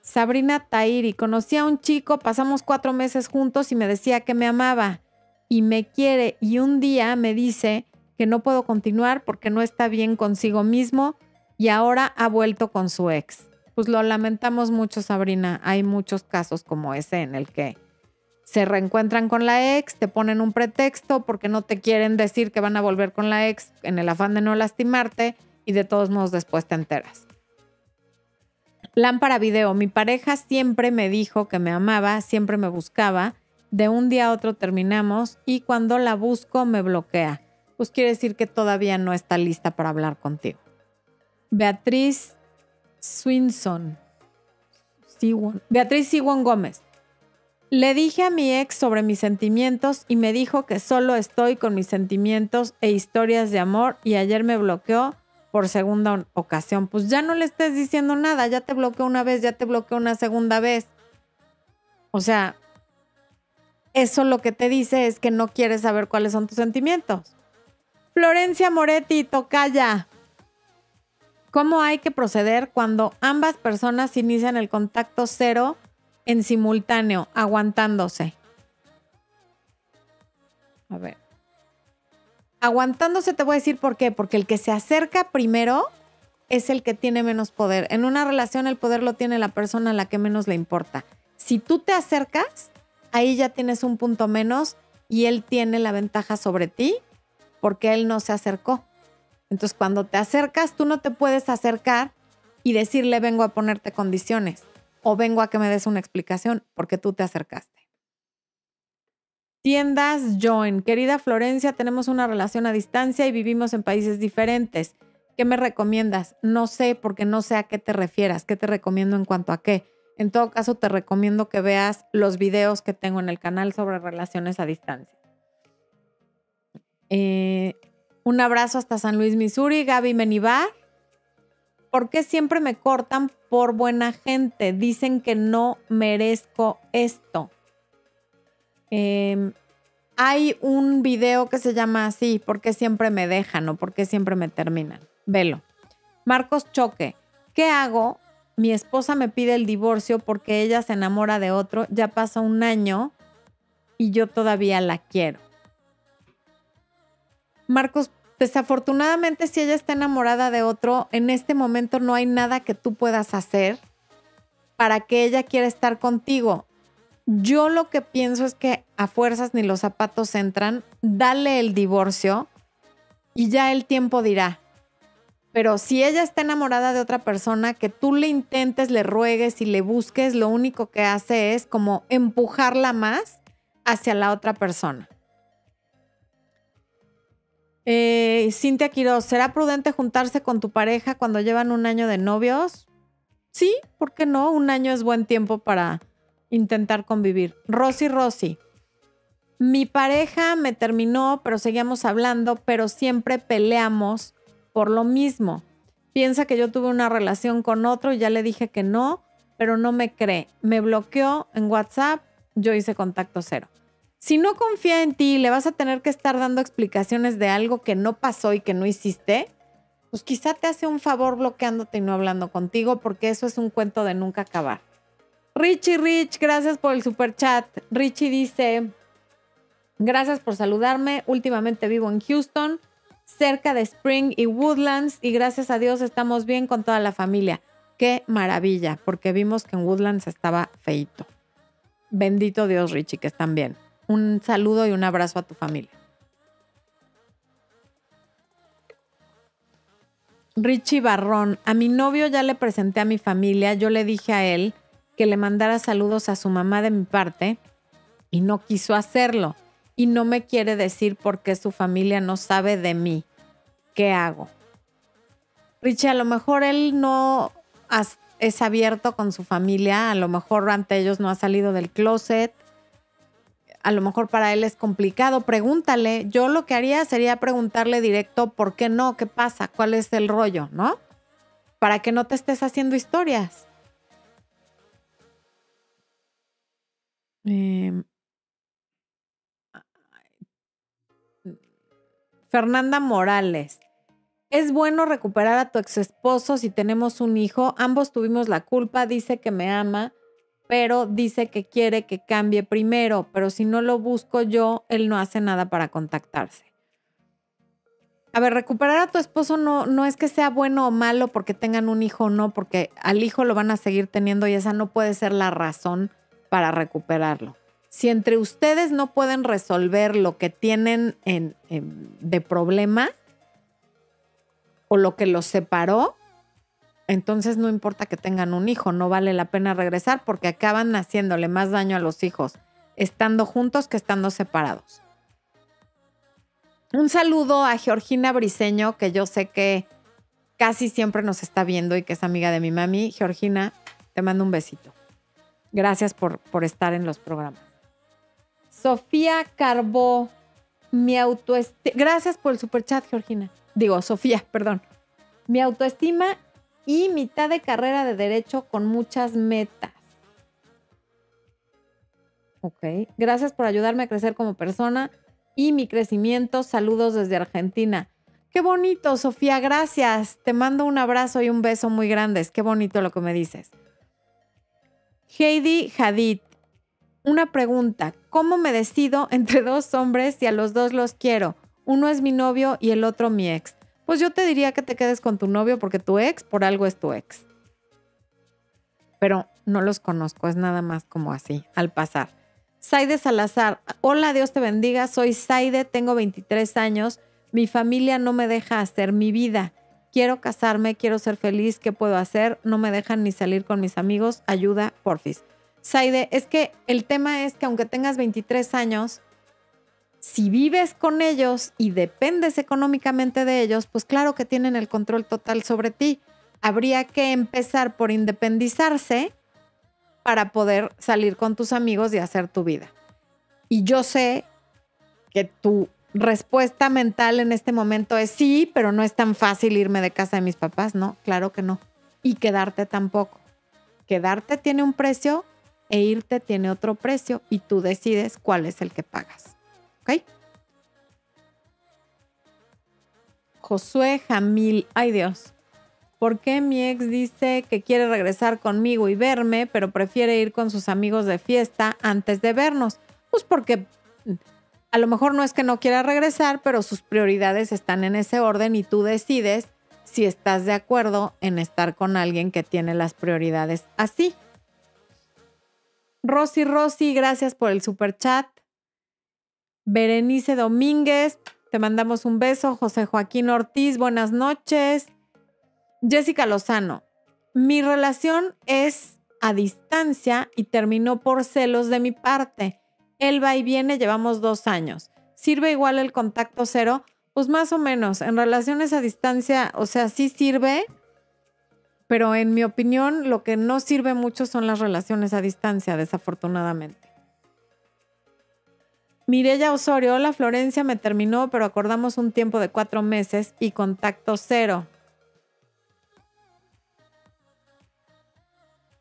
Sabrina Tairi, conocí a un chico, pasamos cuatro meses juntos y me decía que me amaba y me quiere y un día me dice que no puedo continuar porque no está bien consigo mismo y ahora ha vuelto con su ex. Pues lo lamentamos mucho, Sabrina. Hay muchos casos como ese en el que se reencuentran con la ex, te ponen un pretexto porque no te quieren decir que van a volver con la ex en el afán de no lastimarte y de todos modos después te enteras. Lámpara video, mi pareja siempre me dijo que me amaba, siempre me buscaba, de un día a otro terminamos y cuando la busco me bloquea. Pues quiere decir que todavía no está lista para hablar contigo. Beatriz Swinson. Beatriz Siwon Gómez. Le dije a mi ex sobre mis sentimientos y me dijo que solo estoy con mis sentimientos e historias de amor y ayer me bloqueó por segunda ocasión. Pues ya no le estés diciendo nada, ya te bloqueó una vez, ya te bloqueó una segunda vez. O sea, eso lo que te dice es que no quieres saber cuáles son tus sentimientos. Florencia Moretti, tocaya. ¿Cómo hay que proceder cuando ambas personas inician el contacto cero en simultáneo, aguantándose. A ver. Aguantándose te voy a decir por qué. Porque el que se acerca primero es el que tiene menos poder. En una relación el poder lo tiene la persona a la que menos le importa. Si tú te acercas, ahí ya tienes un punto menos y él tiene la ventaja sobre ti porque él no se acercó. Entonces cuando te acercas, tú no te puedes acercar y decirle vengo a ponerte condiciones o vengo a que me des una explicación porque tú te acercaste. Tiendas Join. Querida Florencia, tenemos una relación a distancia y vivimos en países diferentes. ¿Qué me recomiendas? No sé porque no sé a qué te refieras. ¿Qué te recomiendo en cuanto a qué? En todo caso, te recomiendo que veas los videos que tengo en el canal sobre relaciones a distancia. Eh, un abrazo hasta San Luis, Missouri. Gaby Menivar. ¿Por qué siempre me cortan por buena gente? Dicen que no merezco esto. Em, hay un video que se llama así, ¿por qué siempre me dejan o por qué siempre me terminan? Velo. Marcos Choque, ¿qué hago? Mi esposa me pide el divorcio porque ella se enamora de otro, ya pasa un año y yo todavía la quiero. Marcos, Desafortunadamente, si ella está enamorada de otro, en este momento no hay nada que tú puedas hacer para que ella quiera estar contigo. Yo lo que pienso es que a fuerzas ni los zapatos entran, dale el divorcio y ya el tiempo dirá. Pero si ella está enamorada de otra persona, que tú le intentes, le ruegues y le busques, lo único que hace es como empujarla más hacia la otra persona. Eh, Cintia Quiroz, ¿será prudente juntarse con tu pareja cuando llevan un año de novios? Sí, ¿por qué no? Un año es buen tiempo para intentar convivir. Rosy Rosy, mi pareja me terminó, pero seguíamos hablando, pero siempre peleamos por lo mismo. Piensa que yo tuve una relación con otro y ya le dije que no, pero no me cree. Me bloqueó en WhatsApp, yo hice contacto cero. Si no confía en ti, le vas a tener que estar dando explicaciones de algo que no pasó y que no hiciste, pues quizá te hace un favor bloqueándote y no hablando contigo, porque eso es un cuento de nunca acabar. Richie Rich, gracias por el super chat. Richie dice, Gracias por saludarme. Últimamente vivo en Houston, cerca de Spring y Woodlands, y gracias a Dios estamos bien con toda la familia. Qué maravilla, porque vimos que en Woodlands estaba feito. Bendito Dios, Richie, que están bien. Un saludo y un abrazo a tu familia. Richie Barrón, a mi novio ya le presenté a mi familia, yo le dije a él que le mandara saludos a su mamá de mi parte y no quiso hacerlo y no me quiere decir por qué su familia no sabe de mí. ¿Qué hago? Richie, a lo mejor él no es abierto con su familia, a lo mejor ante ellos no ha salido del closet, a lo mejor para él es complicado, pregúntale. Yo lo que haría sería preguntarle directo por qué no, qué pasa, cuál es el rollo, ¿no? Para que no te estés haciendo historias. Em, Fernanda Morales. Es bueno recuperar a tu ex esposo si tenemos un hijo. Ambos tuvimos la culpa. Dice que me ama pero dice que quiere que cambie primero, pero si no lo busco yo, él no hace nada para contactarse. A ver, recuperar a tu esposo no, no es que sea bueno o malo porque tengan un hijo o no, porque al hijo lo van a seguir teniendo y esa no puede ser la razón para recuperarlo. Si entre ustedes no pueden resolver lo que tienen de problema o lo que los separó, entonces no importa que tengan un hijo, no vale la pena regresar porque acaban haciéndole más daño a los hijos estando juntos que estando separados. Un saludo a Georgina Briseño, que yo sé que casi siempre nos está viendo y que es amiga de mi mami. Georgina, te mando un besito. Gracias por, por estar en los programas. Sofía Carbó, mi autoestima. Gracias por el superchat, Georgina. Digo, Sofía, perdón. Mi autoestima y mitad de carrera de derecho con muchas metas. Ok, gracias por ayudarme a crecer como persona y mi crecimiento. Saludos desde Argentina. Qué bonito, Sofía, gracias. Te mando un abrazo y un beso muy grandes. Qué bonito lo que me dices. Heidi Hadid, una pregunta. ¿Cómo me decido entre dos hombres si a los dos los quiero? Uno es mi novio y el otro mi ex. Pues yo te diría que te quedes con tu novio porque tu ex por algo es tu ex. Pero no los conozco, es nada más como así, al pasar. Saide Salazar, hola, Dios te bendiga, soy Saide, tengo 23 años, mi familia no me deja hacer mi vida. Quiero casarme, quiero ser feliz, ¿qué puedo hacer? No me dejan ni salir con mis amigos, ayuda, porfis. Saide, es que el tema es que aunque tengas 23 años, si vives con ellos y dependes económicamente de ellos, pues claro que tienen el control total sobre ti. Habría que empezar por independizarse para poder salir con tus amigos y hacer tu vida. Y yo sé que tu respuesta mental en este momento es sí, pero no es tan fácil irme de casa de mis papás, ¿no? Claro que no. Y quedarte tampoco. Quedarte tiene un precio e irte tiene otro precio y tú decides cuál es el que pagas. ¿Ok? Josué Jamil. Ay Dios. ¿Por qué mi ex dice que quiere regresar conmigo y verme, pero prefiere ir con sus amigos de fiesta antes de vernos? Pues porque a lo mejor no es que no quiera regresar, pero sus prioridades están en ese orden y tú decides si estás de acuerdo en estar con alguien que tiene las prioridades así. Rosy Rosy, gracias por el super chat. Berenice Domínguez, te mandamos un beso. José Joaquín Ortiz, buenas noches. Jessica Lozano, mi relación es a distancia y terminó por celos de mi parte. Él va y viene, llevamos dos años. ¿Sirve igual el contacto cero? Pues más o menos. En relaciones a distancia, o sea, sí sirve, pero en mi opinión lo que no sirve mucho son las relaciones a distancia, desafortunadamente. Mirella Osorio, hola Florencia, me terminó, pero acordamos un tiempo de cuatro meses y contacto cero.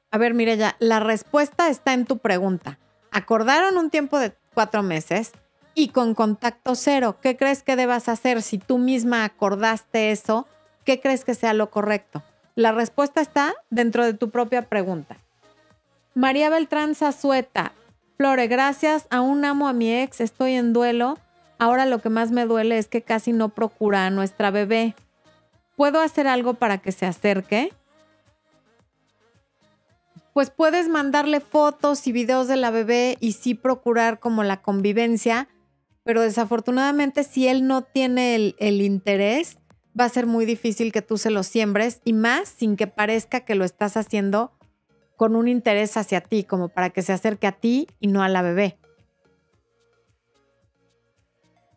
A ver, Mirella, la respuesta está en tu pregunta. Acordaron un tiempo de cuatro meses y con contacto cero. ¿Qué crees que debas hacer si tú misma acordaste eso? ¿Qué crees que sea lo correcto? La respuesta está dentro de tu propia pregunta. María Beltrán Zazueta, Flore, gracias. Aún amo a mi ex, estoy en duelo. Ahora lo que más me duele es que casi no procura a nuestra bebé. ¿Puedo hacer algo para que se acerque? Pues puedes mandarle fotos y videos de la bebé y sí procurar como la convivencia, pero desafortunadamente si él no tiene el, interés, va a ser muy difícil que tú se lo siembres y más sin que parezca que lo estás haciendo con un interés hacia ti, como para que se acerque a ti y no a la bebé.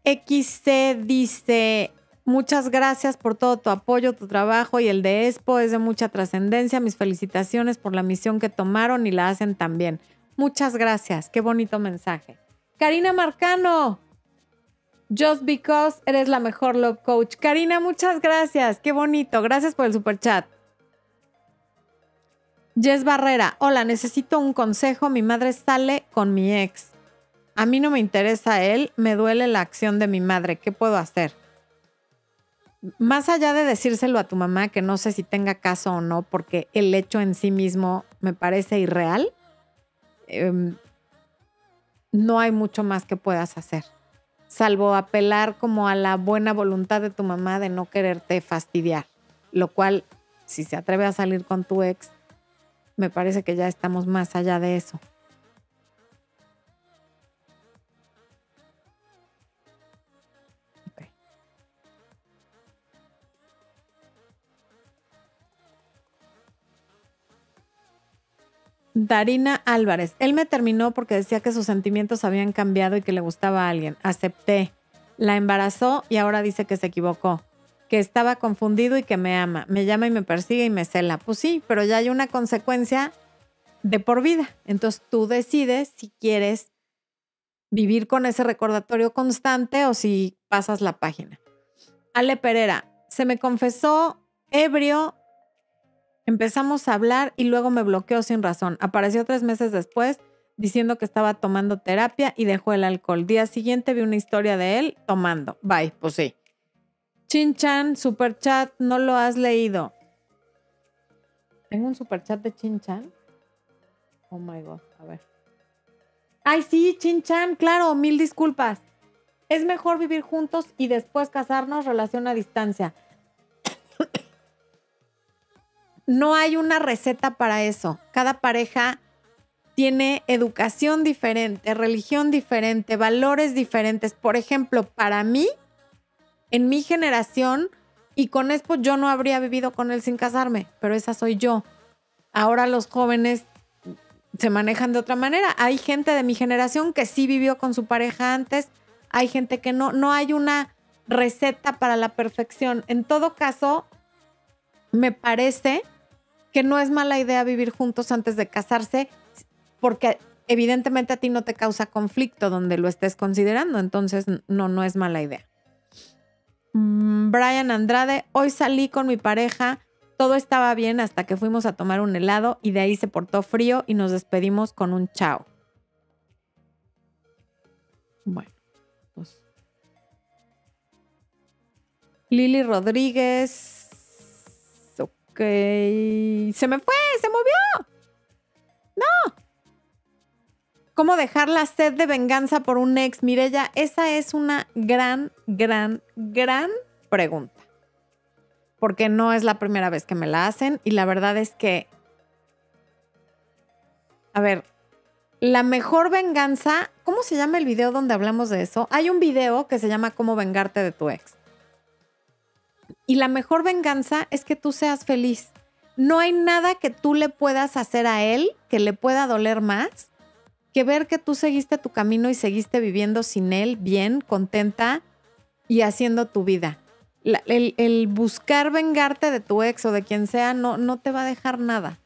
XC dice, muchas gracias por todo tu apoyo, tu trabajo y el de Expo es de mucha trascendencia. Mis felicitaciones por la misión que tomaron y la hacen también. Muchas gracias, qué bonito mensaje. Karina Marcano, Just because eres la mejor love coach. Karina, muchas gracias. Qué bonito. Gracias por el super chat. Jess Barrera. Hola, necesito un consejo. Mi madre sale con mi ex. A mí no me interesa él. Me duele la acción de mi madre. ¿Qué puedo hacer? Más allá de decírselo a tu mamá, que no sé si tenga caso o no, porque el hecho en sí mismo me parece irreal, em, no hay mucho más que puedas hacer salvo apelar como a la buena voluntad de tu mamá de no quererte fastidiar, lo cual, si se atreve a salir con tu ex, me parece que ya estamos más allá de eso. Darina Álvarez. Él me terminó porque decía que sus sentimientos habían cambiado y que le gustaba a alguien. Acepté. La embarazó y ahora dice que se equivocó. Que estaba confundido y que me ama. Me llama y me persigue y me cela. Pues sí, pero ya hay una consecuencia de por vida. Entonces tú decides si quieres vivir con ese recordatorio constante o si pasas la página. Ale Pereira. Se me confesó ebrio Empezamos a hablar y luego me bloqueó sin razón. Apareció tres meses después diciendo que estaba tomando terapia y dejó el alcohol. Día siguiente vi una historia de él tomando. Bye, pues sí. Chinchan, superchat, no lo has leído. Tengo un superchat de Chinchan. Oh my god, a ver. Ay, sí, Chinchan, claro, mil disculpas. Es mejor vivir juntos y después casarnos, relación a distancia no hay una receta para eso. Cada pareja tiene educación diferente, religión diferente, valores diferentes. Por ejemplo, para mí, en mi generación, y con esto yo no habría vivido con él sin casarme, pero esa soy yo. Ahora los jóvenes se manejan de otra manera. Hay gente de mi generación que sí vivió con su pareja antes, hay gente que no. No hay una receta para la perfección. En todo caso, me parece que no es mala idea vivir juntos antes de casarse, porque evidentemente a ti no te causa conflicto donde lo estés considerando, entonces no, no es mala idea. Mm, Brian Andrade, hoy salí con mi pareja, todo estaba bien hasta que fuimos a tomar un helado y de ahí se portó frío y nos despedimos con un chao. Bueno, pues. Lili Rodríguez, se me fue, se movió. No. ¿Cómo dejar la sed de venganza por un ex? Mirella, esa es una gran, gran, gran pregunta. Porque no es la primera vez que me la hacen y la verdad es que, a ver, la mejor venganza, ¿cómo se llama el video donde hablamos de eso? Hay un video que se llama Cómo vengarte de tu ex. Y la mejor venganza es que tú seas feliz. No hay nada que tú le puedas hacer a él que le pueda doler más que ver que tú seguiste tu camino y seguiste viviendo sin él bien, contenta y haciendo tu vida. el, buscar vengarte de tu ex o de quien sea no, te va a dejar nada.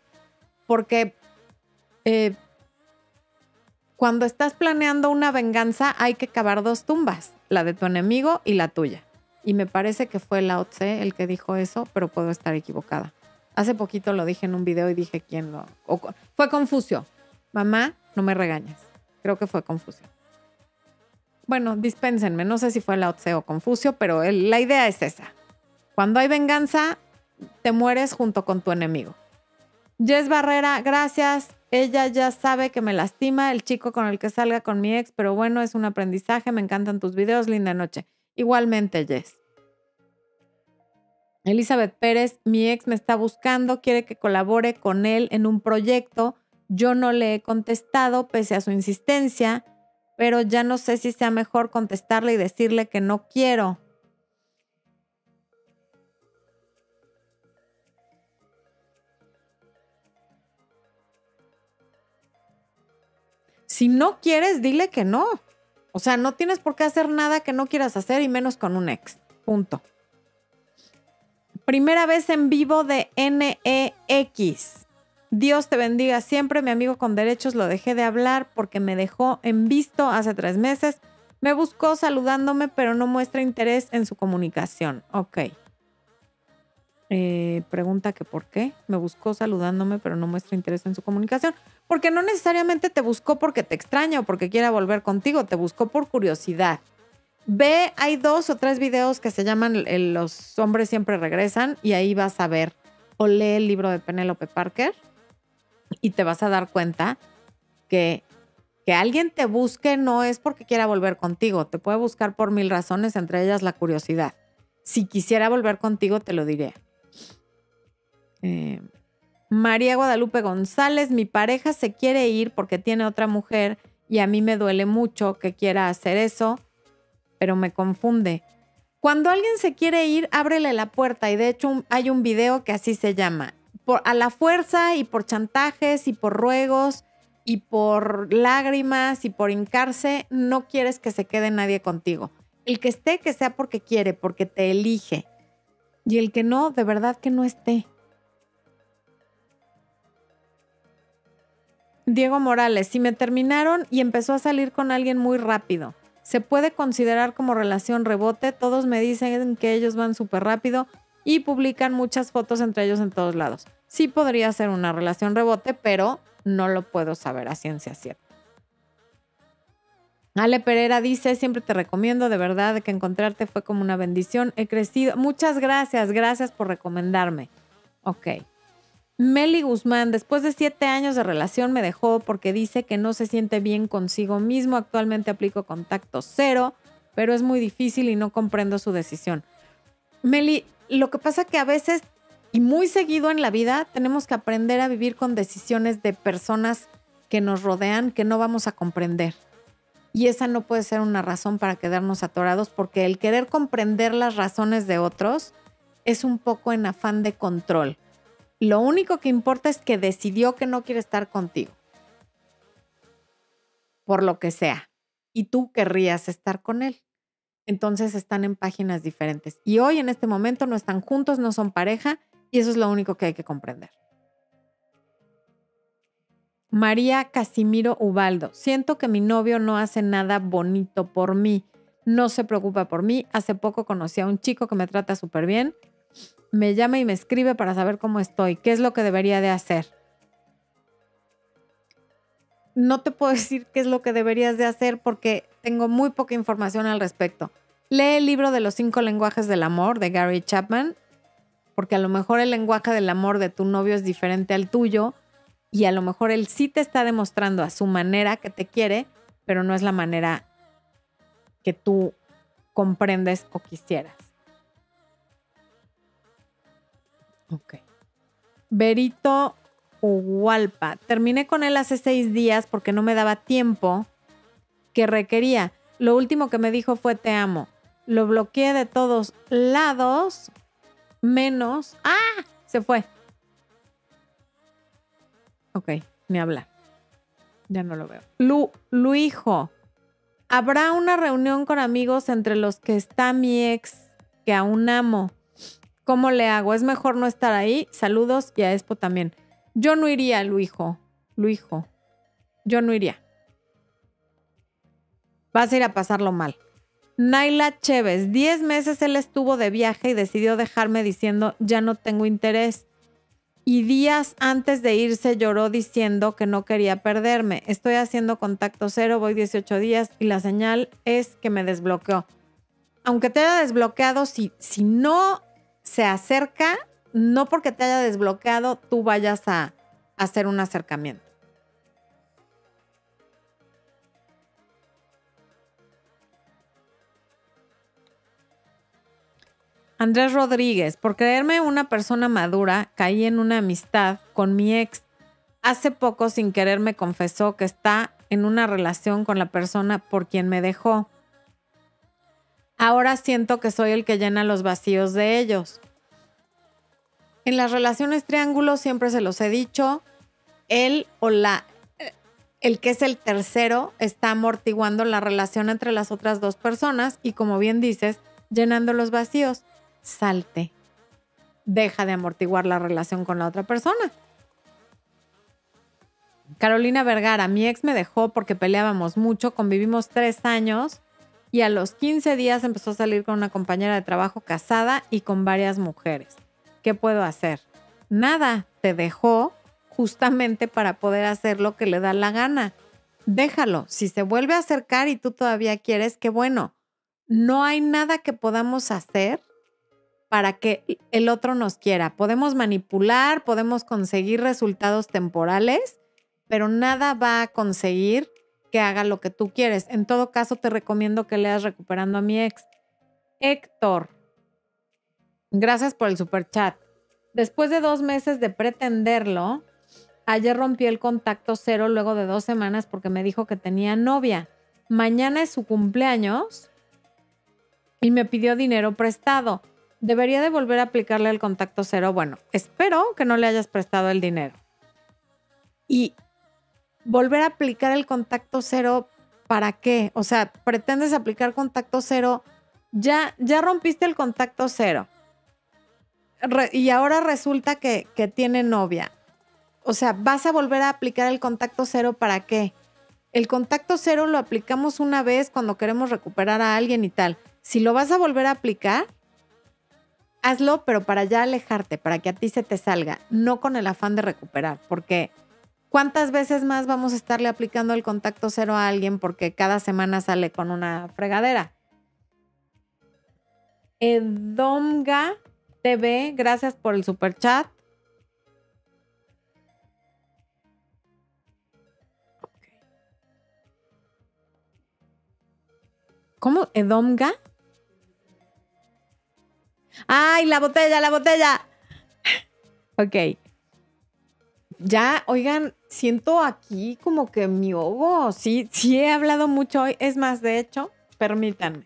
Porque eh, cuando estás planeando una venganza hay que cavar dos tumbas, la de tu enemigo y la tuya. Y me parece que fue Lao Tse el que dijo eso, pero puedo estar equivocada. Hace poquito lo dije en un video y dije quién lo... fue Confucio. Mamá, no me regañes. Creo que fue Confucio. Bueno, dispénsenme, no sé si fue Lao Tse o Confucio, pero la idea es esa. Cuando hay venganza, te mueres junto con tu enemigo. Jess Barrera, gracias. Ella ya sabe que me lastima el chico con el que salga con mi ex, pero bueno, es un aprendizaje. Me encantan tus videos. Linda noche. Igualmente, Jess. Elizabeth Pérez, mi ex me está buscando, quiere que colabore con él en un proyecto. Yo no le he contestado pese a su insistencia, pero ya no sé si sea mejor contestarle y decirle que no quiero. Si no quieres, dile que no. O sea, no tienes por qué hacer nada que no quieras hacer y menos con un ex. Punto. Primera vez en vivo de NEX. Dios te bendiga siempre, mi amigo con derechos. Lo dejé de hablar porque me dejó en visto hace tres meses. Me buscó saludándome, pero no muestra interés en su comunicación. Ok. Eh, pregunta que por qué. Me buscó saludándome, pero no muestra interés en su comunicación. Porque no necesariamente te buscó porque te extraña o porque quiera volver contigo. Te buscó por curiosidad. Ve, hay dos o tres videos que se llaman Los hombres siempre regresan y ahí vas a ver o lee el libro de Penélope Parker y te vas a dar cuenta que que alguien te busque no es porque quiera volver contigo, te puede buscar por mil razones, entre ellas la curiosidad. Si quisiera volver contigo, te lo diré. Eh, María Guadalupe González, mi pareja se quiere ir porque tiene otra mujer y a mí me duele mucho que quiera hacer eso pero me confunde. Cuando alguien se quiere ir, ábrele la puerta y de hecho hay un video que así se llama. Por, a la fuerza y por chantajes y por ruegos y por lágrimas y por hincarse, no quieres que se quede nadie contigo. El que esté, que sea porque quiere, porque te elige. Y el que no, de verdad que no esté. Diego Morales, si me terminaron y empezó a salir con alguien muy rápido se puede considerar como relación rebote. Todos me dicen que ellos van súper rápido y publican muchas fotos entre ellos en todos lados. Sí podría ser una relación rebote, pero no lo puedo saber a ciencia cierta. Ale Pereira dice, siempre te recomiendo, de verdad, que encontrarte fue como una bendición. He crecido. Muchas gracias, gracias por recomendarme. Ok. Meli Guzmán, después de siete años de relación, me dejó porque dice que no se siente bien consigo mismo. Actualmente aplico contacto cero, pero es muy difícil y no comprendo su decisión. Meli, lo que pasa que a veces y muy seguido en la vida tenemos que aprender a vivir con decisiones de personas que nos rodean que no vamos a comprender. Y esa no puede ser una razón para quedarnos atorados porque el querer comprender las razones de otros es un poco en afán de control. Lo único que importa es que decidió que no quiere estar contigo. Por lo que sea. Y tú querrías estar con él. Entonces están en páginas diferentes. Y hoy en este momento no están juntos, no son pareja. Y eso es lo único que hay que comprender. María Casimiro Ubaldo. Siento que mi novio no hace nada bonito por mí. No se preocupa por mí. Hace poco conocí a un chico que me trata súper bien me llama y me escribe para saber cómo estoy, qué es lo que debería de hacer. No te puedo decir qué es lo que deberías de hacer porque tengo muy poca información al respecto. Lee el libro de los cinco lenguajes del amor de Gary Chapman, porque a lo mejor el lenguaje del amor de tu novio es diferente al tuyo y a lo mejor él sí te está demostrando a su manera que te quiere, pero no es la manera que tú comprendes o quisieras. Ok. Berito Ugualpa. Terminé con él hace seis días porque no me daba tiempo que requería. Lo último que me dijo fue te amo. Lo bloqueé de todos lados, menos... ¡Ah! Se fue. Ok, me habla. Ya no lo veo. Lu, Luijo. Habrá una reunión con amigos entre los que está mi ex, que aún amo. ¿Cómo le hago? Es mejor no estar ahí. Saludos y a Expo también. Yo no iría, Luijo. Luijo. Yo no iría. Vas a ir a pasarlo mal. Naila Chévez, 10 meses él estuvo de viaje y decidió dejarme diciendo ya no tengo interés. Y días antes de irse lloró diciendo que no quería perderme. Estoy haciendo contacto cero, voy 18 días y la señal es que me desbloqueó. Aunque te haya desbloqueado, si, si no se acerca, no porque te haya desbloqueado, tú vayas a, hacer un acercamiento. Andrés Rodríguez, por creerme una persona madura, caí en una amistad con mi ex. Hace poco sin querer me confesó que está en una relación con la persona por quien me dejó. Ahora siento que soy el que llena los vacíos de ellos. En las relaciones triángulos siempre se los he dicho, él o la el que es el tercero está amortiguando la relación entre las otras dos personas y como bien dices, llenando los vacíos. Salte. Deja de amortiguar la relación con la otra persona. Carolina Vergara, mi ex me dejó porque peleábamos mucho, convivimos tres años y a los 15 días empezó a salir con una compañera de trabajo casada y con varias mujeres. ¿Qué puedo hacer? Nada, te dejó justamente para poder hacer lo que le da la gana. Déjalo. Si se vuelve a acercar y tú todavía quieres, qué bueno. No hay nada que podamos hacer para que el otro nos quiera. Podemos manipular, podemos conseguir resultados temporales, pero nada va a conseguir que haga lo que tú quieres. En todo caso, te recomiendo que leas Recuperando a mi ex. Héctor, gracias por el super chat. Después de dos meses de pretenderlo, Ayer rompí el contacto cero luego de dos semanas porque me dijo que tenía novia. Mañana es su cumpleaños y me pidió dinero prestado. ¿Debería de volver a aplicarle el contacto cero? Bueno, espero que no le hayas prestado el dinero. Y volver a aplicar el contacto cero, ¿para qué? O sea, pretendes aplicar contacto cero, ya, ya rompiste el contacto cero. y ahora resulta que, que tiene novia o sea, vas a volver a aplicar el contacto cero para qué? El contacto cero lo aplicamos una vez cuando queremos recuperar a alguien y tal. Si lo vas a volver a aplicar, hazlo, pero para ya alejarte, para que a ti se te salga, no con el afán de recuperar, porque ¿cuántas veces más vamos a estarle aplicando el contacto cero a alguien porque cada semana sale con una fregadera? Edomga TV, gracias por el super chat. ¿Cómo? ¿Edomga? ¡Ay, la botella, la botella! ok. Ya, oigan, siento aquí como que mi ojo, sí, sí he hablado mucho hoy. Es más, de hecho, permítanme.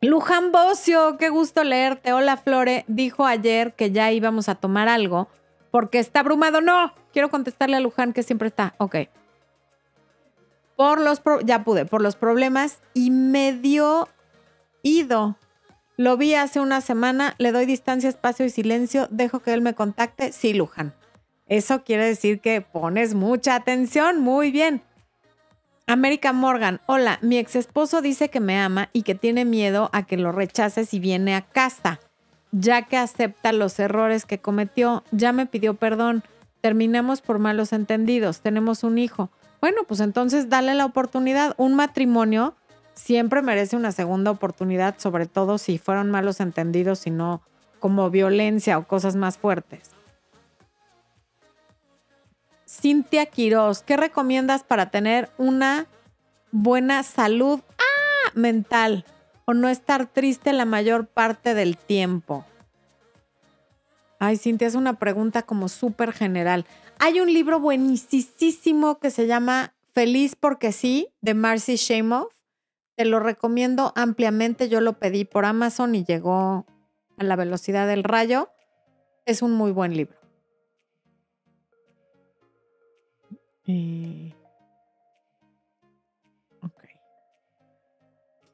Luján Bocio, qué gusto leerte. Hola, Flore. Dijo ayer que ya íbamos a tomar algo porque está abrumado. No, quiero contestarle a Luján que siempre está. Ok por los, ya pude, por los problemas y medio ido. Lo vi hace una semana, le doy distancia, espacio y silencio, dejo que él me contacte. Sí, Luján. Eso quiere decir que pones mucha atención. Muy bien. América Morgan, hola, mi ex esposo dice que me ama y que tiene miedo a que lo rechace si viene a casa, ya que acepta los errores que cometió. Ya me pidió perdón. Terminamos por malos entendidos. Tenemos un hijo. Bueno, pues entonces dale la oportunidad. Un matrimonio siempre merece una segunda oportunidad, sobre todo si fueron malos entendidos y no como violencia o cosas más fuertes. Cintia Quiroz, ¿qué recomiendas para tener una buena salud ¡ah! mental o no estar triste la mayor parte del tiempo? Ay, Cintia, es una pregunta como súper general. Hay un libro buenísimo que se llama Feliz porque sí, de Marcy Shamoff. Te lo recomiendo ampliamente. Yo lo pedí por Amazon y llegó a la velocidad del rayo. Es un muy buen libro. Eh,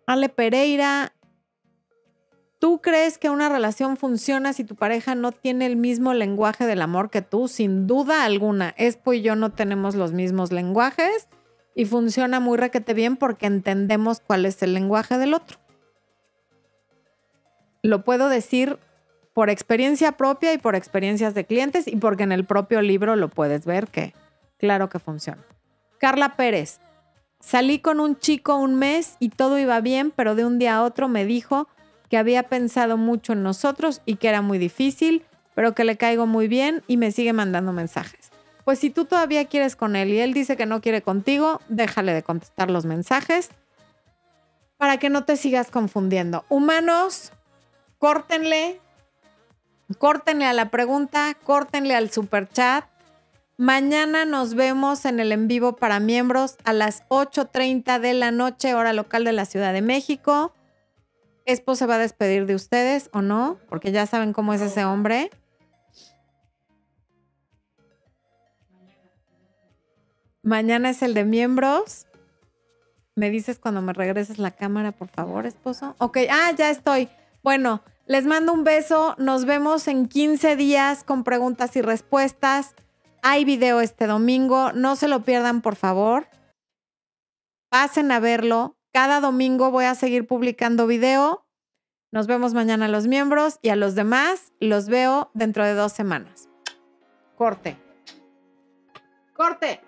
Ale Pereira, ¿Tú crees que una relación funciona si tu pareja no tiene el mismo lenguaje del amor que tú? Sin duda alguna. Espo y yo no tenemos los mismos lenguajes y funciona muy requete bien porque entendemos cuál es el lenguaje del otro. Lo puedo decir por experiencia propia y por experiencias de clientes y porque en el propio libro lo puedes ver que claro que funciona. Carla Pérez, salí con un chico un mes y todo iba bien, pero de un día a otro me dijo que había pensado mucho en nosotros y que era muy difícil, pero que le caigo muy bien y me sigue mandando mensajes. Pues si tú todavía quieres con él y él dice que no quiere contigo, déjale de contestar los mensajes. para que no te sigas confundiendo. Humanos, córtenle, córtenle a la pregunta, córtenle al super chat. Mañana nos vemos en el en vivo para miembros a las 8.30 de la noche, hora local de la Ciudad de México. Expo se va a despedir de ustedes o no, porque ya saben cómo es ese hombre. Mañana es el de miembros. Me dices cuando me regreses la cámara, por favor, esposo. Ok, ah, ya estoy. Bueno, les mando un beso. Nos vemos en 15 días con preguntas y respuestas. Hay video este domingo. No se lo pierdan, por favor. Pasen a verlo. Cada domingo voy a seguir publicando video. Nos vemos mañana a los miembros y a los demás los veo dentro de dos semanas. Corte. Corte.